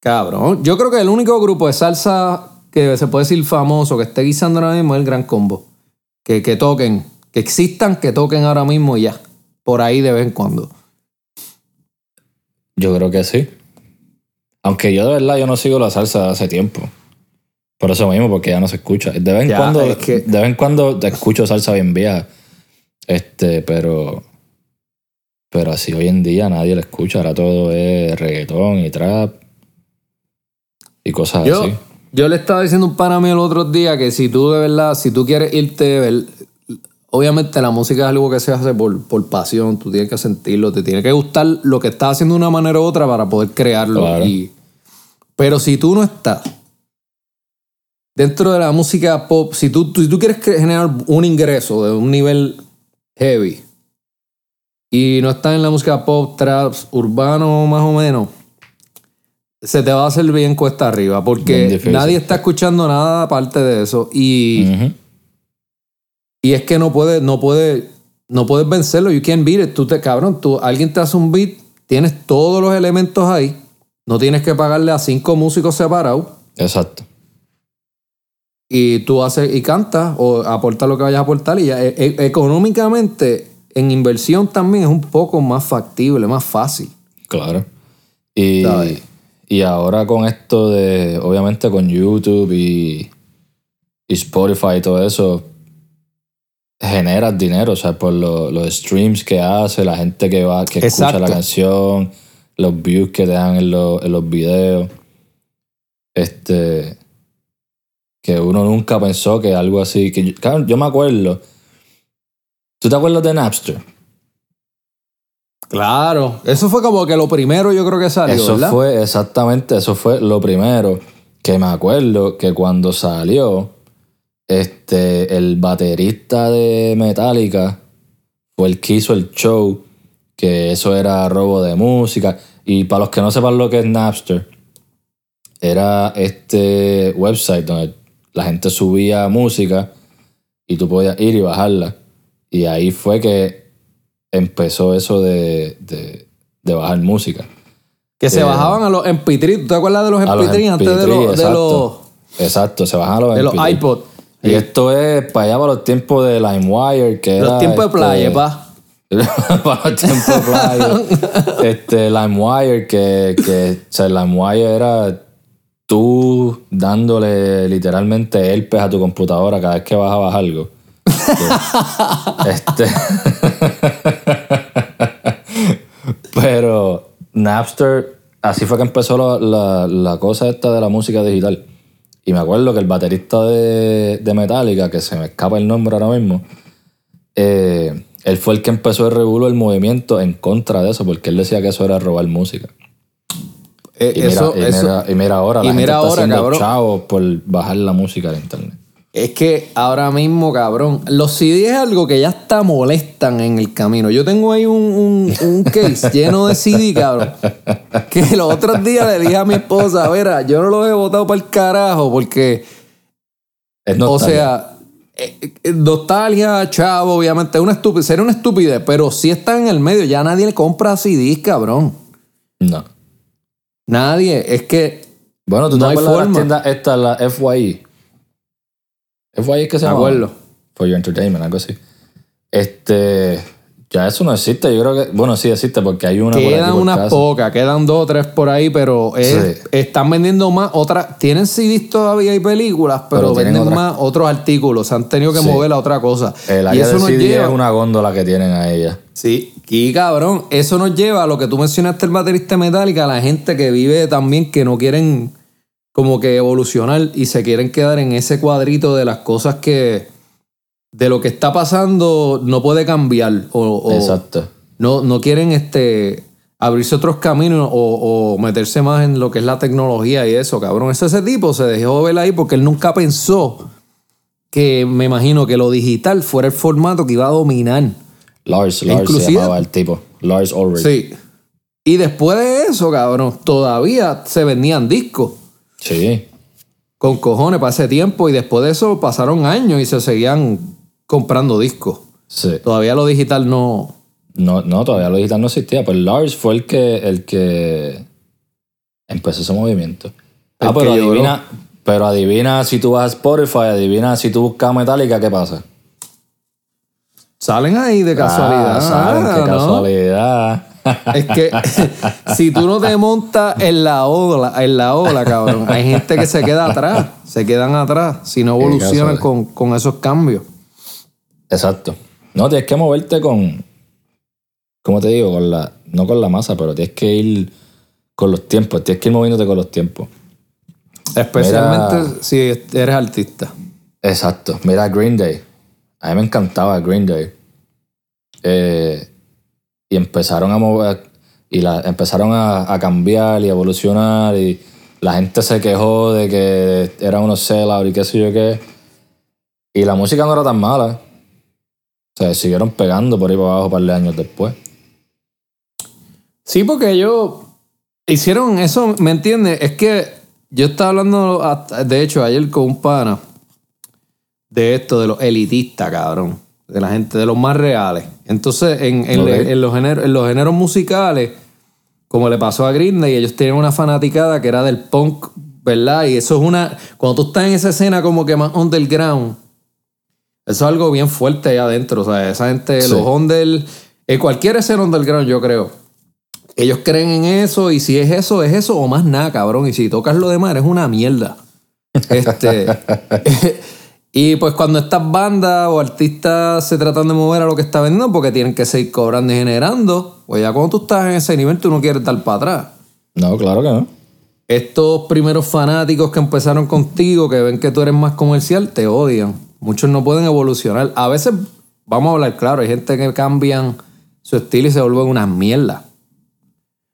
Cabrón. Yo creo que el único grupo de salsa que se puede decir famoso que esté guisando ahora mismo es el Gran Combo. Que, que toquen, que existan, que toquen ahora mismo y ya. Por ahí de vez en cuando. Yo creo que sí. Aunque yo de verdad yo no sigo la salsa hace tiempo. Por eso mismo, porque ya no se escucha. De vez en Ya, cuando, es que- de vez en cuando te escucho salsa bien vieja. Este, pero. Pero así hoy en día nadie la escucha. Ahora todo es reggaetón y trap. Y cosas Yo, así. yo le estaba diciendo a un pana mío el otro día que si tú de verdad, si tú quieres irte, obviamente la música es algo que se hace por, por pasión, tú tienes que sentirlo, te tiene que gustar lo que estás haciendo de una manera u otra para poder crearlo. Claro. y- pero si tú no estás dentro de la música pop, si tú, si tú quieres generar un ingreso de un nivel heavy y no estás en la música pop, trap, urbano más o menos, se te va a hacer bien cuesta arriba porque nadie está escuchando nada aparte de eso y. y es que no puedes no puede, no puedes vencerlo. You can't beat it. Tú te cabrón tú alguien te hace un beat tienes todos los elementos ahí. No tienes que pagarle a cinco músicos separados. Exacto. y tú haces y cantas o aportas lo que vayas a aportar y ya E- e- económicamente en inversión también es un poco más factible más fácil. Claro. Y, y ahora con esto de, obviamente con YouTube y, y Spotify y todo eso, generas dinero, o sea, por lo- los streams que hace, la gente que va, que escucha la canción, los views que te dan en, los- en los videos. Este. Que uno nunca pensó que algo así. Que yo, yo me acuerdo. ¿Tú te acuerdas de Napster? claro eso fue como que lo primero yo creo que salió Eso ¿verdad? fue exactamente, eso fue lo primero que me acuerdo que cuando salió, este, el baterista de Metallica fue el que hizo el show, que eso era robo de música. Y para los que no sepan lo que es Napster, era este website donde la gente subía música y tú podías ir y bajarla. Y ahí fue que empezó eso de, de- de bajar música. Que se Eh, bajaban a los MP3. ¿Tú te acuerdas de los A los MP3 antes de MP3, los, de exacto. los, Exacto, se bajan a los de los MP3. iPod? Y esto es para allá para los tiempos de LimeWire, que Los era, tiempos de este, playa, pa. para los tiempos de playa. este, LimeWire, que, que o sea, LimeWire era tú dándole literalmente herpes a tu computadora cada vez que bajabas algo. Que- este. Pero Napster, así fue que empezó la, la- la cosa esta de la música digital. Y me acuerdo que el baterista de, de Metallica, que se me escapa el nombre ahora mismo, eh, él fue el que empezó el revuelo el movimiento en contra de eso, porque él decía que eso era robar música. Eh, Y mira, eso, y eso- mira- y mira ahora, y la mira gente está ahora, haciendo cabrón. chavos por bajar la música de internet. Es que ahora mismo, cabrón, los CD es algo que ya está molestan en el camino. Yo tengo ahí un, un- un case lleno de CD, cabrón. Que los otros días le dije a mi esposa, verá, yo no los he botado para el carajo porque, o sea, eh, eh, nostalgia, chavo, obviamente, es una estupidez, sería una estupidez, pero si está en el medio, ya nadie le compra CDs, cabrón. No. Nadie, es que Bueno, tú No te hay acuerdas de forma. las tiendas estas, la FYE. FYE es que se Me llama. acuerdo. For Your Entertainment, algo así. Este. Ya eso no existe. Yo creo que. Bueno, sí existe porque hay una por aquí Quedan por unas casa. pocas, quedan dos o tres por ahí, pero es- Sí. están vendiendo más otras. Tienen CDs todavía y películas, pero, venden otras- más otros artículos. Se han tenido que Sí. mover a otra cosa. El y eso de nos CD lleva. es una góndola que tienen a ella. Sí, y cabrón, eso nos lleva a lo que tú mencionaste, el baterista metálica, a la gente que vive también que no quieren como que evolucionar y se quieren quedar en ese cuadrito de las cosas que. de lo que está pasando no puede cambiar. O, o- Exacto. no, no quieren este abrirse otros caminos o, o meterse más en lo que es la tecnología y eso, cabrón. Ese, ese tipo se dejó ver ahí porque él nunca pensó que, me imagino, que lo digital fuera el formato que iba a dominar. Lars, Lars Inclusive- se llamaba el tipo. Lars Ulrich. Sí. Y después de eso, cabrón, todavía se vendían discos Sí. con cojones para ese tiempo y después de eso pasaron años y se seguían comprando discos. Sí. Todavía lo digital no... No, no, todavía lo digital no existía. Pues Lars fue el que, el que empezó ese movimiento. El Ah, pero adivina, pero adivina si tú vas a Spotify, adivina si tú buscas Metallica, ¿qué pasa? Salen ahí de casualidad. Ah, saben, qué ¿no? casualidad. Es que si tú no te montas en la ola, en la ola, cabrón, hay gente que se queda atrás, se quedan atrás si no evolucionan con, con esos cambios. Exacto. No, tienes que moverte con. ¿Cómo te digo? Con la, no con la masa, pero tienes que ir con los tiempos. Tienes que ir moviéndote con los tiempos. Especialmente Mira. si eres artista. Exacto. Mira Green Day. A mí me encantaba Green Day. Eh, y empezaron a mover. Y la, empezaron a, cambiar y evolucionar. Y la gente se quejó de que eran unos sellouts y qué sé yo qué. Y la música no era tan mala. O sea, siguieron pegando por ahí para abajo un par de años después. Sí, porque ellos hicieron eso, ¿me entiendes? Es que yo estaba hablando, de hecho, ayer con un pana de esto, de los elitistas, cabrón. De la gente, de los más reales. Entonces, en, en- Ok. en los, géneros, en los géneros musicales, como le pasó a Green Day, ellos tenían una fanaticada que era del punk, ¿verdad? Y eso es una. Cuando tú estás en esa escena como que más underground, eso es algo bien fuerte ahí adentro. O sea, esa gente, Sí. los under. En cualquier escena underground, yo creo. Ellos creen en eso y si es eso, es eso o más nada, cabrón. Y si tocas lo demás, eres una mierda. Este. y pues cuando estas bandas o artistas se tratan de mover a lo que está vendiendo porque tienen que seguir cobrando y generando, pues ya cuando tú estás en ese nivel, tú no quieres dar para atrás. No, claro que no. Estos primeros fanáticos que empezaron contigo, que ven que tú eres más comercial, te odian. Muchos no pueden evolucionar. A veces, vamos a hablar claro, hay gente que cambian su estilo y se vuelven unas mierdas.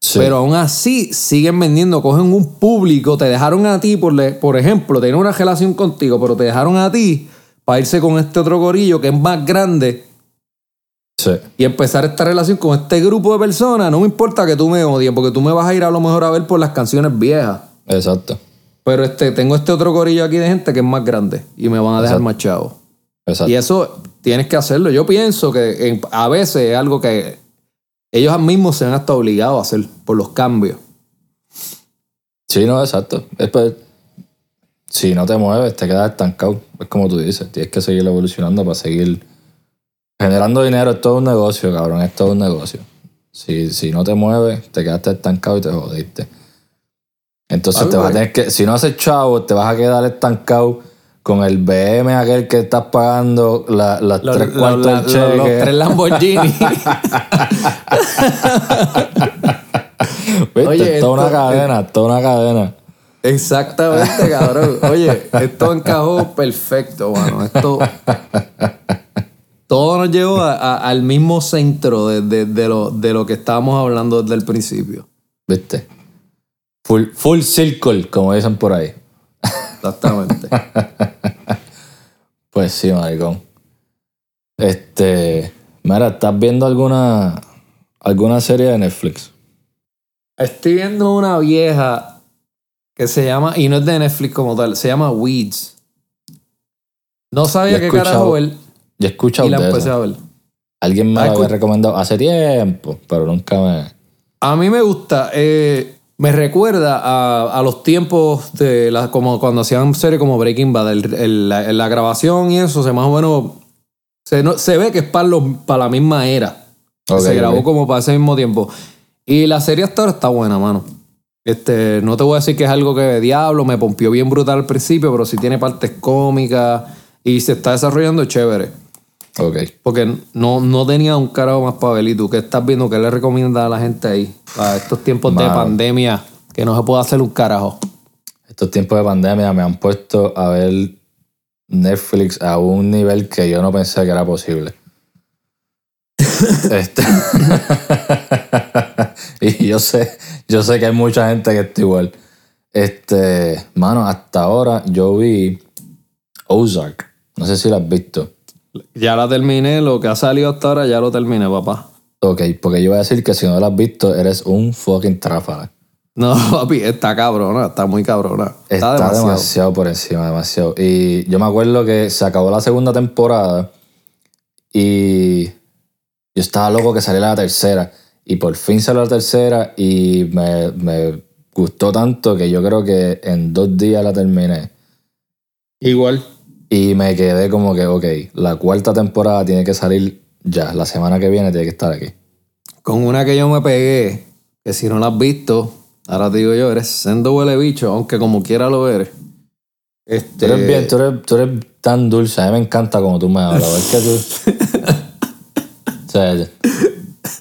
Sí. Pero aún así siguen vendiendo, cogen un público, te dejaron a ti, por, le- por ejemplo, tienen una relación contigo, pero te dejaron a ti para irse con este otro gorillo que es más grande Sí. y empezar esta relación con este grupo de personas. No me importa que tú me odies, porque tú me vas a ir a lo mejor a ver por las canciones viejas. Exacto. Pero este, tengo este otro gorillo aquí de gente que es más grande y me van a dejar Exacto. más chavo. Exacto. Y eso tienes que hacerlo. Yo pienso que en- a veces es algo que ellos mismos se han hasta obligados a hacer por los cambios. Sí, no, exacto. Después, si no te mueves, te quedas estancado. Es como tú dices, tienes que seguir evolucionando para seguir generando dinero. Es todo un negocio, cabrón, es todo un negocio. Si, si no te mueves, te quedaste estancado y te jodiste. Entonces Ay, te vas a tener que, si no haces chavo, te vas a quedar estancado con el BM aquel que estás pagando la- las Los, tres cuartos los- del cheque. los tres Lamborghini. ¿Viste? Oye, es toda una esto- cadena, toda una cadena. Exactamente, cabrón. Oye, esto encajó perfecto, mano. Esto. Todo nos llevó a- a- al mismo centro de, de- de lo, de lo que estábamos hablando desde el principio. ¿Viste? Full, full circle, como dicen por ahí. Exactamente. Pues sí, maricón. Este. Mira, ¿estás viendo alguna alguna serie de Netflix? Estoy viendo una vieja que se llama, y no es de Netflix como tal, se llama Weeds. No sabía qué carajo ver Yo he escuchado y la de empecé eso. a ver. Alguien me lo había recomendado hace tiempo, pero nunca me. A mí me gusta, eh, me recuerda a, a los tiempos de la, como cuando hacían series como Breaking Bad, el- el- la, la grabación y eso, se más o menos se, no- se ve que es para, los, para la misma era. Se grabó como para ese mismo tiempo. Y la serie hasta ahora está buena, mano. Este, no te voy a decir que es algo que diablo me pompió bien brutal al principio, pero sí tiene partes cómicas y se está desarrollando chévere. Ok. Porque no, no tenía un carajo más para ver. ¿Y tú qué estás viendo? ¿Qué le recomiendas a la gente ahí? Para estos tiempos de pandemia, que no se puede hacer un carajo. Estos tiempos de pandemia me han puesto a ver Netflix a un nivel que yo no pensé que era posible. Este- y yo sé, yo sé que hay mucha gente que está igual. Este, mano, hasta ahora yo vi Ozark. No sé si lo has visto. Ya la terminé, lo que ha salido hasta ahora ya lo terminé, papá. Ok, porque yo voy a decir que si no lo has visto, eres un fucking tráfala. No, papi, está cabrona, está muy cabrona. Está, Está, demasiado. demasiado. por encima, demasiado. Y yo me acuerdo que se acabó la segunda temporada y yo estaba loco que saliera la tercera. Y por fin salió la tercera y me, me gustó tanto que yo creo que en dos días la terminé. Igual. Y me quedé como que, ok, la cuarta temporada tiene que salir ya. La semana que viene tiene que estar aquí. con una que yo me pegué, que si no la has visto, ahora te digo yo, eres sendo huele bicho, aunque como quiera lo eres. Este, Tú eres bien, tú eres, tú eres tan dulce. A mí me encanta como tú me hablas. Es que tú. o sea,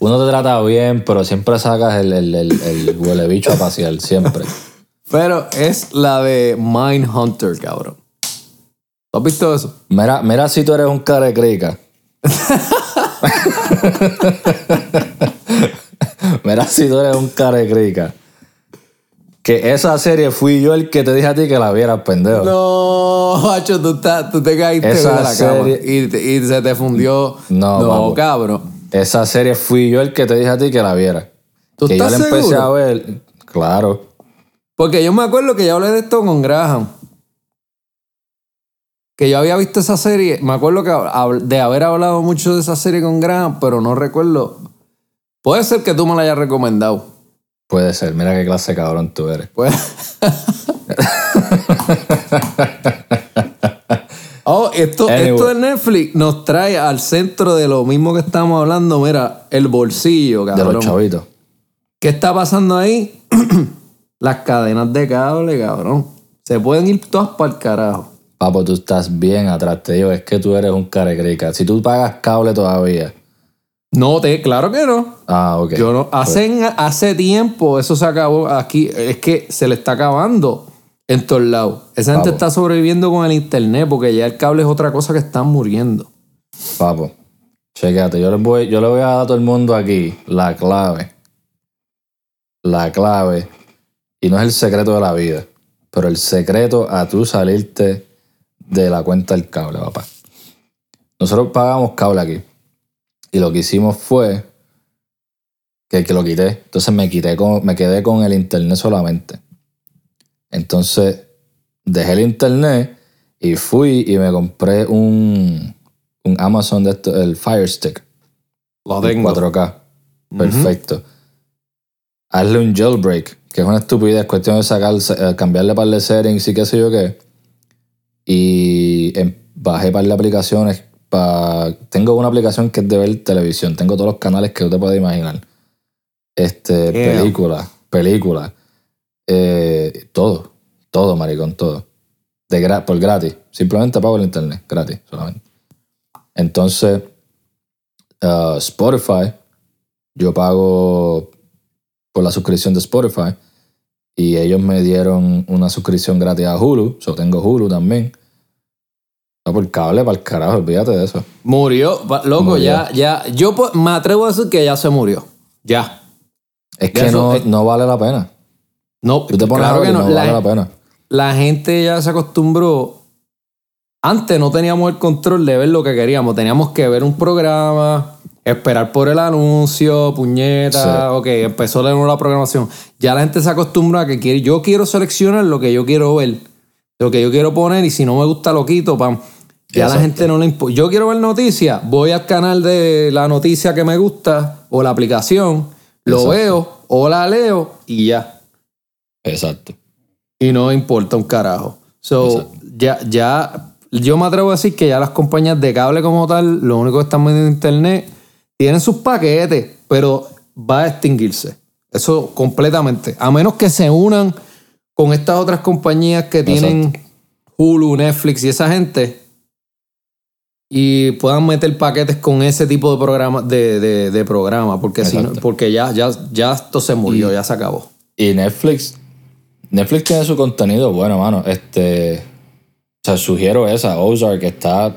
uno te trata bien, pero siempre sacas el, el, el, el huele bicho a pasear, siempre. Pero es la de Mindhunter, cabrón. ¿Tú has visto eso? Mira, mira si tú eres un carecrica. mira si tú eres un carecrica. Que esa serie fui yo el que te dije a ti que la vieras, pendejo. No, macho, tú, estás- tú te caíste Esa de la cama serie- y, te- y se te fundió. No, no papo. cabrón. Esa serie fui yo el que te dije a ti que la vieras. ¿Tú que yo la estás empecé seguro? a ver. Claro. Porque yo me acuerdo que yo hablé de esto con Graham. Que yo había visto esa serie. Me acuerdo que de haber hablado mucho de esa serie con Graham, pero no recuerdo. Puede ser que tú me la hayas recomendado. Puede ser. Mira qué clase de cabrón tú eres. Pues. oh, esto, Anyway. esto de Netflix nos trae al centro de lo mismo que estamos hablando. Mira, el bolsillo, De cabrón. los chavitos. ¿Qué está pasando ahí? Las cadenas de cable, cabrón. Se pueden ir todas para el carajo. Papo, tú estás bien atrás. Te digo, es que tú eres un carecrica. Si tú pagas cable todavía. No, te, claro que no. Ah, ok. Yo no. Hace, hace tiempo eso se acabó aquí. Es que se le está acabando en todos lados. Esa gente está sobreviviendo con el internet porque ya el cable es otra cosa que están muriendo. Papo, chequéate. Yo le, voy, yo le voy a dar a todo el mundo aquí la clave. La clave. Y no es el secreto de la vida. Pero el secreto a tú salirte de la cuenta del cable, papá. Nosotros pagamos cable aquí. Y lo que hicimos fue que, que lo quité. Entonces me quité con, me quedé con el internet solamente. Entonces dejé el internet y fui y me compré un, un Amazon de esto, el Fire Stick. Lo en 4K. Perfecto. Hazle un jailbreak, que es una estupidez, cuestión de sacar, eh, cambiarle par de settings y qué sé yo qué. Y em- bajé par de aplicaciones. pa- Tengo una aplicación que es de ver televisión. Tengo todos los canales que tú te puedes imaginar. Este, películas, películas. eh, todo, todo, maricón, todo. De gra- por gratis. Simplemente pago el internet, gratis, solamente. Entonces, uh, Spotify, yo pago por la suscripción de Spotify y ellos me dieron una suscripción gratis a Hulu, yo tengo Hulu también. No, por cable, para el carajo, olvídate de eso. Murió, loco, Murió. ya, ya. Yo me atrevo a decir que ya se murió. Ya. Es que no, es- no vale la pena. No, Tú te pones claro que no. no La, vale la pena. la gente ya se acostumbró. Antes no teníamos el control de ver lo que queríamos. Teníamos que ver un programa, esperar por el anuncio, puñeta. Sí. Ok, empezó de nuevo la programación. Ya la gente se acostumbra a que quiere, yo quiero seleccionar lo que yo quiero ver, lo que yo quiero poner y si no me gusta lo quito, pam. Ya la gente no le importa. Yo quiero ver noticias, voy al canal de la noticia que me gusta o la aplicación, lo Exacto. veo o la leo y ya. Exacto. Y no importa un carajo. So, Exacto. ya, ya, yo me atrevo a decir que ya las compañías de cable como tal, lo único que están vendiendo en internet, tienen sus paquetes, pero va a extinguirse. Eso completamente. A menos que se unan con estas otras compañías que tienen Hulu, Netflix y esa gente y puedan meter paquetes con ese tipo de programa, de, de, de programa, porque, si no- porque ya, ya, ya esto se murió, ya se acabó. Y Netflix, Netflix tiene su contenido bueno, mano. Este, o sea, sugiero esa, Ozark, que está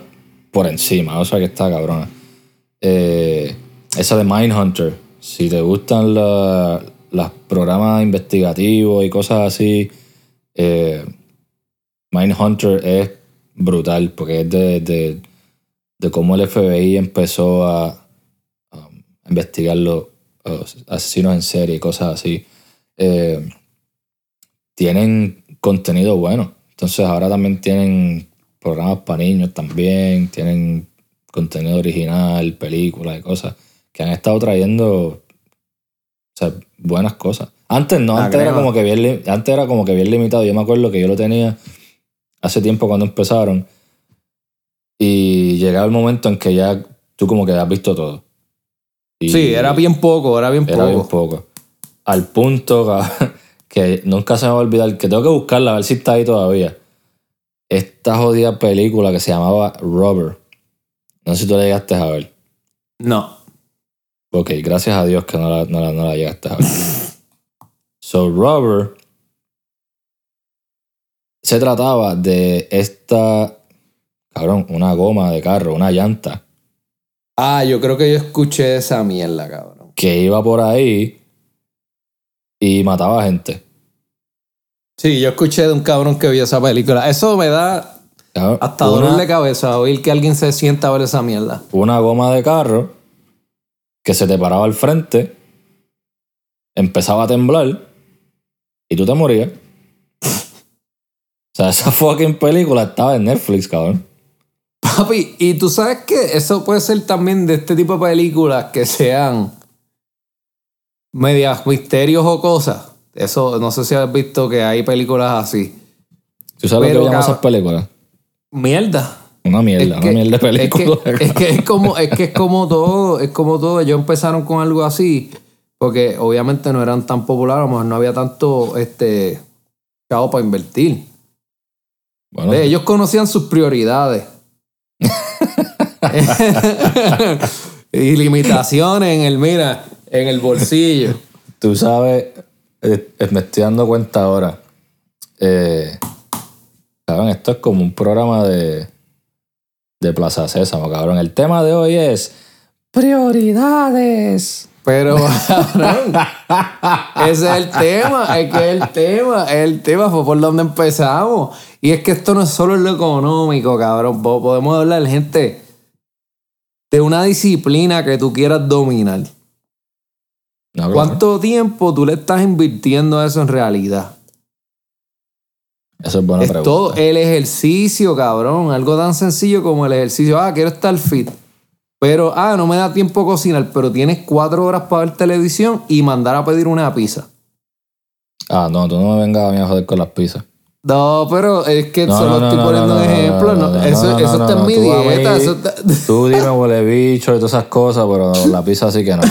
por encima, Ozark está cabrona. Eh, esa de Mindhunter, si te gustan los programas investigativos y cosas así, eh, Mindhunter es brutal, porque es de, de, de cómo el FBI empezó a, investigar los, los asesinos en serie y cosas así. Eh, tienen contenido bueno. Entonces ahora también tienen programas para niños también, tienen contenido original, películas y cosas que han estado trayendo o sea, buenas cosas. Antes no, antes era como que bien antes era como que bien limitado. Yo me acuerdo que yo lo tenía hace tiempo cuando empezaron y llegaba el momento en que ya tú como que has visto todo. Y Sí, era bien poco, era bien era poco. bien poco. Al punto que nunca se me va a olvidar, que tengo que buscarla a ver si está ahí todavía. Esta jodida película que se llamaba Rubber. No sé si tú la llegaste a ver. No. Ok, gracias a Dios que no la, no la, no la llegaste a ver. so, Rubber se trataba de esta, cabrón, una goma de carro, una llanta, Ah, yo creo que yo escuché esa mierda, cabrón. que iba por ahí y mataba gente. Sí, yo escuché de un cabrón que vio esa película. Eso me da Cabrón, hasta una- dolor de cabeza oír que alguien se sienta a ver esa mierda. una goma de carro que se te paraba al frente, empezaba a temblar y tú te morías. O sea, esa fucking película estaba en Netflix, cabrón. Papi, y tú sabes que eso puede ser también de este tipo de películas que sean medias misterios o cosas. Eso, no sé si has visto que hay películas así. ¿Tú sabes Pero, que esas películas? Mierda. Una mierda, Es que- una mierda de es que- película. Es que, es como, es que es como todo, es como todo. Ellos empezaron con algo así, porque obviamente no eran tan populares, a lo mejor no había tanto este chavo para invertir. Bueno, Ellos conocían sus prioridades. y limitaciones en el, mira, en el bolsillo. tú sabes, eh, eh, me estoy dando cuenta ahora. Eh, cabrón, esto es como un programa de, de Plaza Sésamo, cabrón. El tema de hoy es prioridades. Pero, cabrón, ese es el tema, es que es el tema, es el tema, fue por donde empezamos. Y es que esto no es solo lo económico, cabrón. Po- Podemos hablar, gente, de una disciplina que tú quieras dominar. No. ¿Cuánto tiempo tú le estás invirtiendo a eso en realidad? Eso es buena Es pregunta. todo el ejercicio, cabrón. Algo tan sencillo como el ejercicio. Ah, quiero estar fit. Pero, ah, no me da tiempo a cocinar, pero tienes cuatro horas para ver televisión y mandar a pedir una pizza. Ah, no, tú no me vengas a mí a joder con las pizzas. No, pero es que No, solo no, estoy no, poniendo un ejemplo. eso eso está en mi dieta. mí- eso está- Tú dime huele bicho y todas esas cosas, pero la pizza sí que no.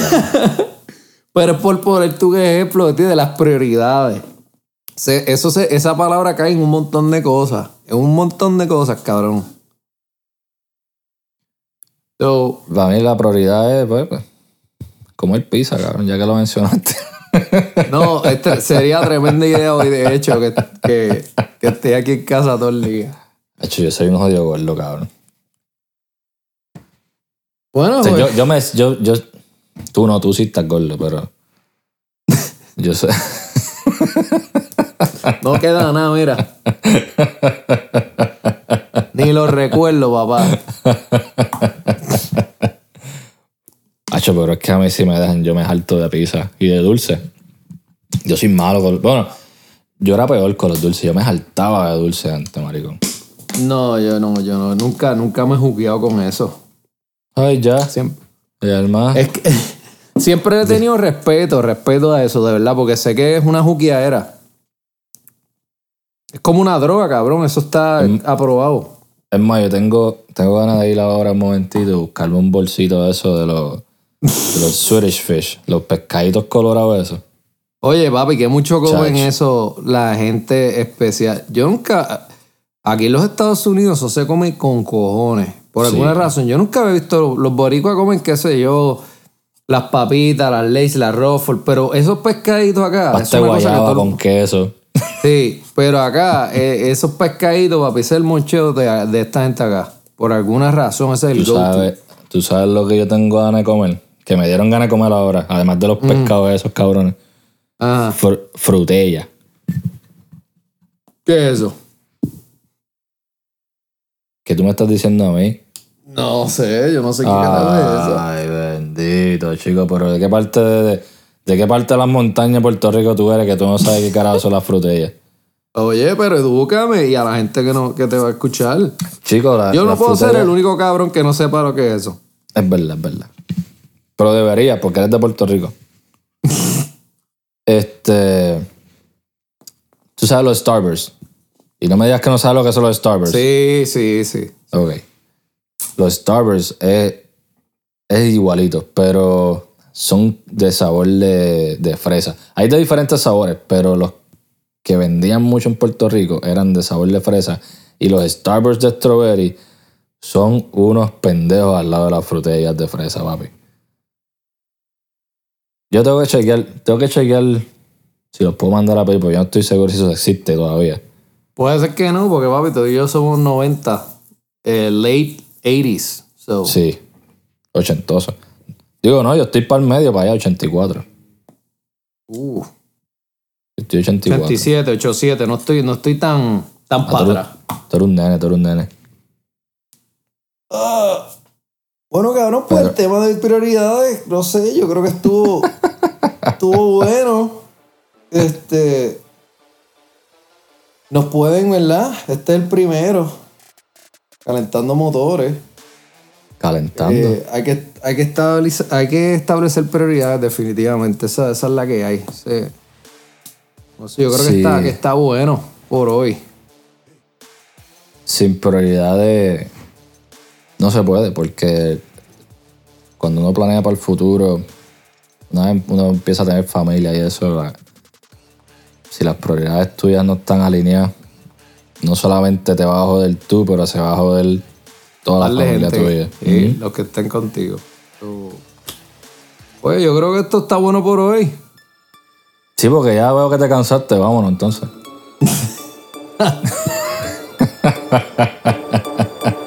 Pero es por poner tu ejemplo de las prioridades. Se- eso se- esa palabra cae en un montón de cosas. En un montón de cosas, cabrón. So, Para mí la prioridad es, pues, pues, comer pizza, cabrón, ya que lo mencionaste. no, este sería tremenda idea hoy, de hecho, que, que, que esté aquí en casa todo el día. Hecho, yo soy un jodido gordo, cabrón. Bueno, O sea, pues, yo, yo me. Yo, yo, tú no, tú sí estás gordo, pero. Yo sé. No queda nada, mira. Ni lo recuerdo, papá. Hacho, pero es que a mí sí me dejan, yo me harto de pizza y de dulce. Yo soy malo con. Bueno, yo era peor con los dulces. Yo me saltaba de dulce antes, maricón. No, yo no, yo no. Nunca, nunca me he jugueado con eso. Ay, ya. Siempre. Y además. Es que siempre he tenido respeto, respeto a eso, de verdad, porque sé que es una juqueadera. Es como una droga, cabrón. Eso está aprobado. Es más, yo tengo, tengo ganas de ir ahora un momentito y buscarme un bolsito de eso de los, de los Swedish fish, los pescaditos colorados esos. Oye, papi, que mucho comen eso la gente especial. Yo nunca. Aquí en los Estados Unidos eso se come con cojones. Por Sí. alguna razón. Yo nunca he visto. Los boricuas comen, qué sé yo. Las papitas, las Lays, las Ruffles. Pero esos pescaditos acá. Pasta es una cosa que guayaba todo- con queso. Sí, pero acá, eh, esos pescaditos, papi, es el moncheo de, de esta gente acá. Por alguna razón, ese es el ¿Tú sabes, tú sabes lo que yo tengo ganas de comer. Que me dieron ganas de comer ahora. Además de los pescados esos cabrones. Ajá. Fr- frutella. ¿Qué es eso? ¿Qué tú me estás diciendo a mí? No sé, yo no sé qué es eso. Ay, bendito, chico. Pero ¿de qué parte de, de, de qué parte de las montañas de Puerto Rico tú eres que tú no sabes qué carajo son las frutellas? Oye, pero edúcame y a la gente que, no, que te va a escuchar. Chico, la, Yo no puedo ser el único cabrón que no sepa lo que es eso. Es verdad, es verdad. Pero deberías, porque eres de Puerto Rico. este. Tú sabes los Starburst. Y no me digas que no sabes lo que son los Starburst. Sí, sí, sí. Ok. Los Starburst es, es igualito, pero son de sabor de, de fresa. Hay de diferentes sabores, pero los que vendían mucho en Puerto Rico eran de sabor de fresa. Y los Starburst de strawberry son unos pendejos al lado de las frutillas de fresa, papi. Yo tengo que chequear, tengo que chequear si los puedo mandar a porque yo no estoy seguro si eso existe todavía. Puede ser que no, porque papi, tú y yo somos 90, eh, late 80s. So, Sí, ochentoso. Digo, no, yo estoy para el medio, para allá, 84. uh, Estoy 84. 87, 87, no estoy, no estoy tan, tan Ah, para tú, atrás. tú eres un nene, tú eres un nene. Bueno, cabrón, pues el tema de prioridades, no sé, yo creo que estuvo, estuvo bueno. Este. Nos pueden, ¿verdad? Este es el primero. Calentando motores. Calentando. Eh, hay, que, hay, que establecer, hay que establecer prioridades, definitivamente. Esa, esa es la que hay. Sí. No sé, yo creo que, está, que está bueno por hoy. Sin prioridades no se puede, porque cuando uno planea para el futuro, una vez uno empieza a tener familia y eso, la- si las prioridades tuyas no están alineadas, no solamente te va a joder tú, pero se va a joder toda la familia gente, tuya. Ujú. los que estén contigo. So, Pues yo creo que esto está bueno por hoy. Sí, porque ya veo que te cansaste, vámonos entonces.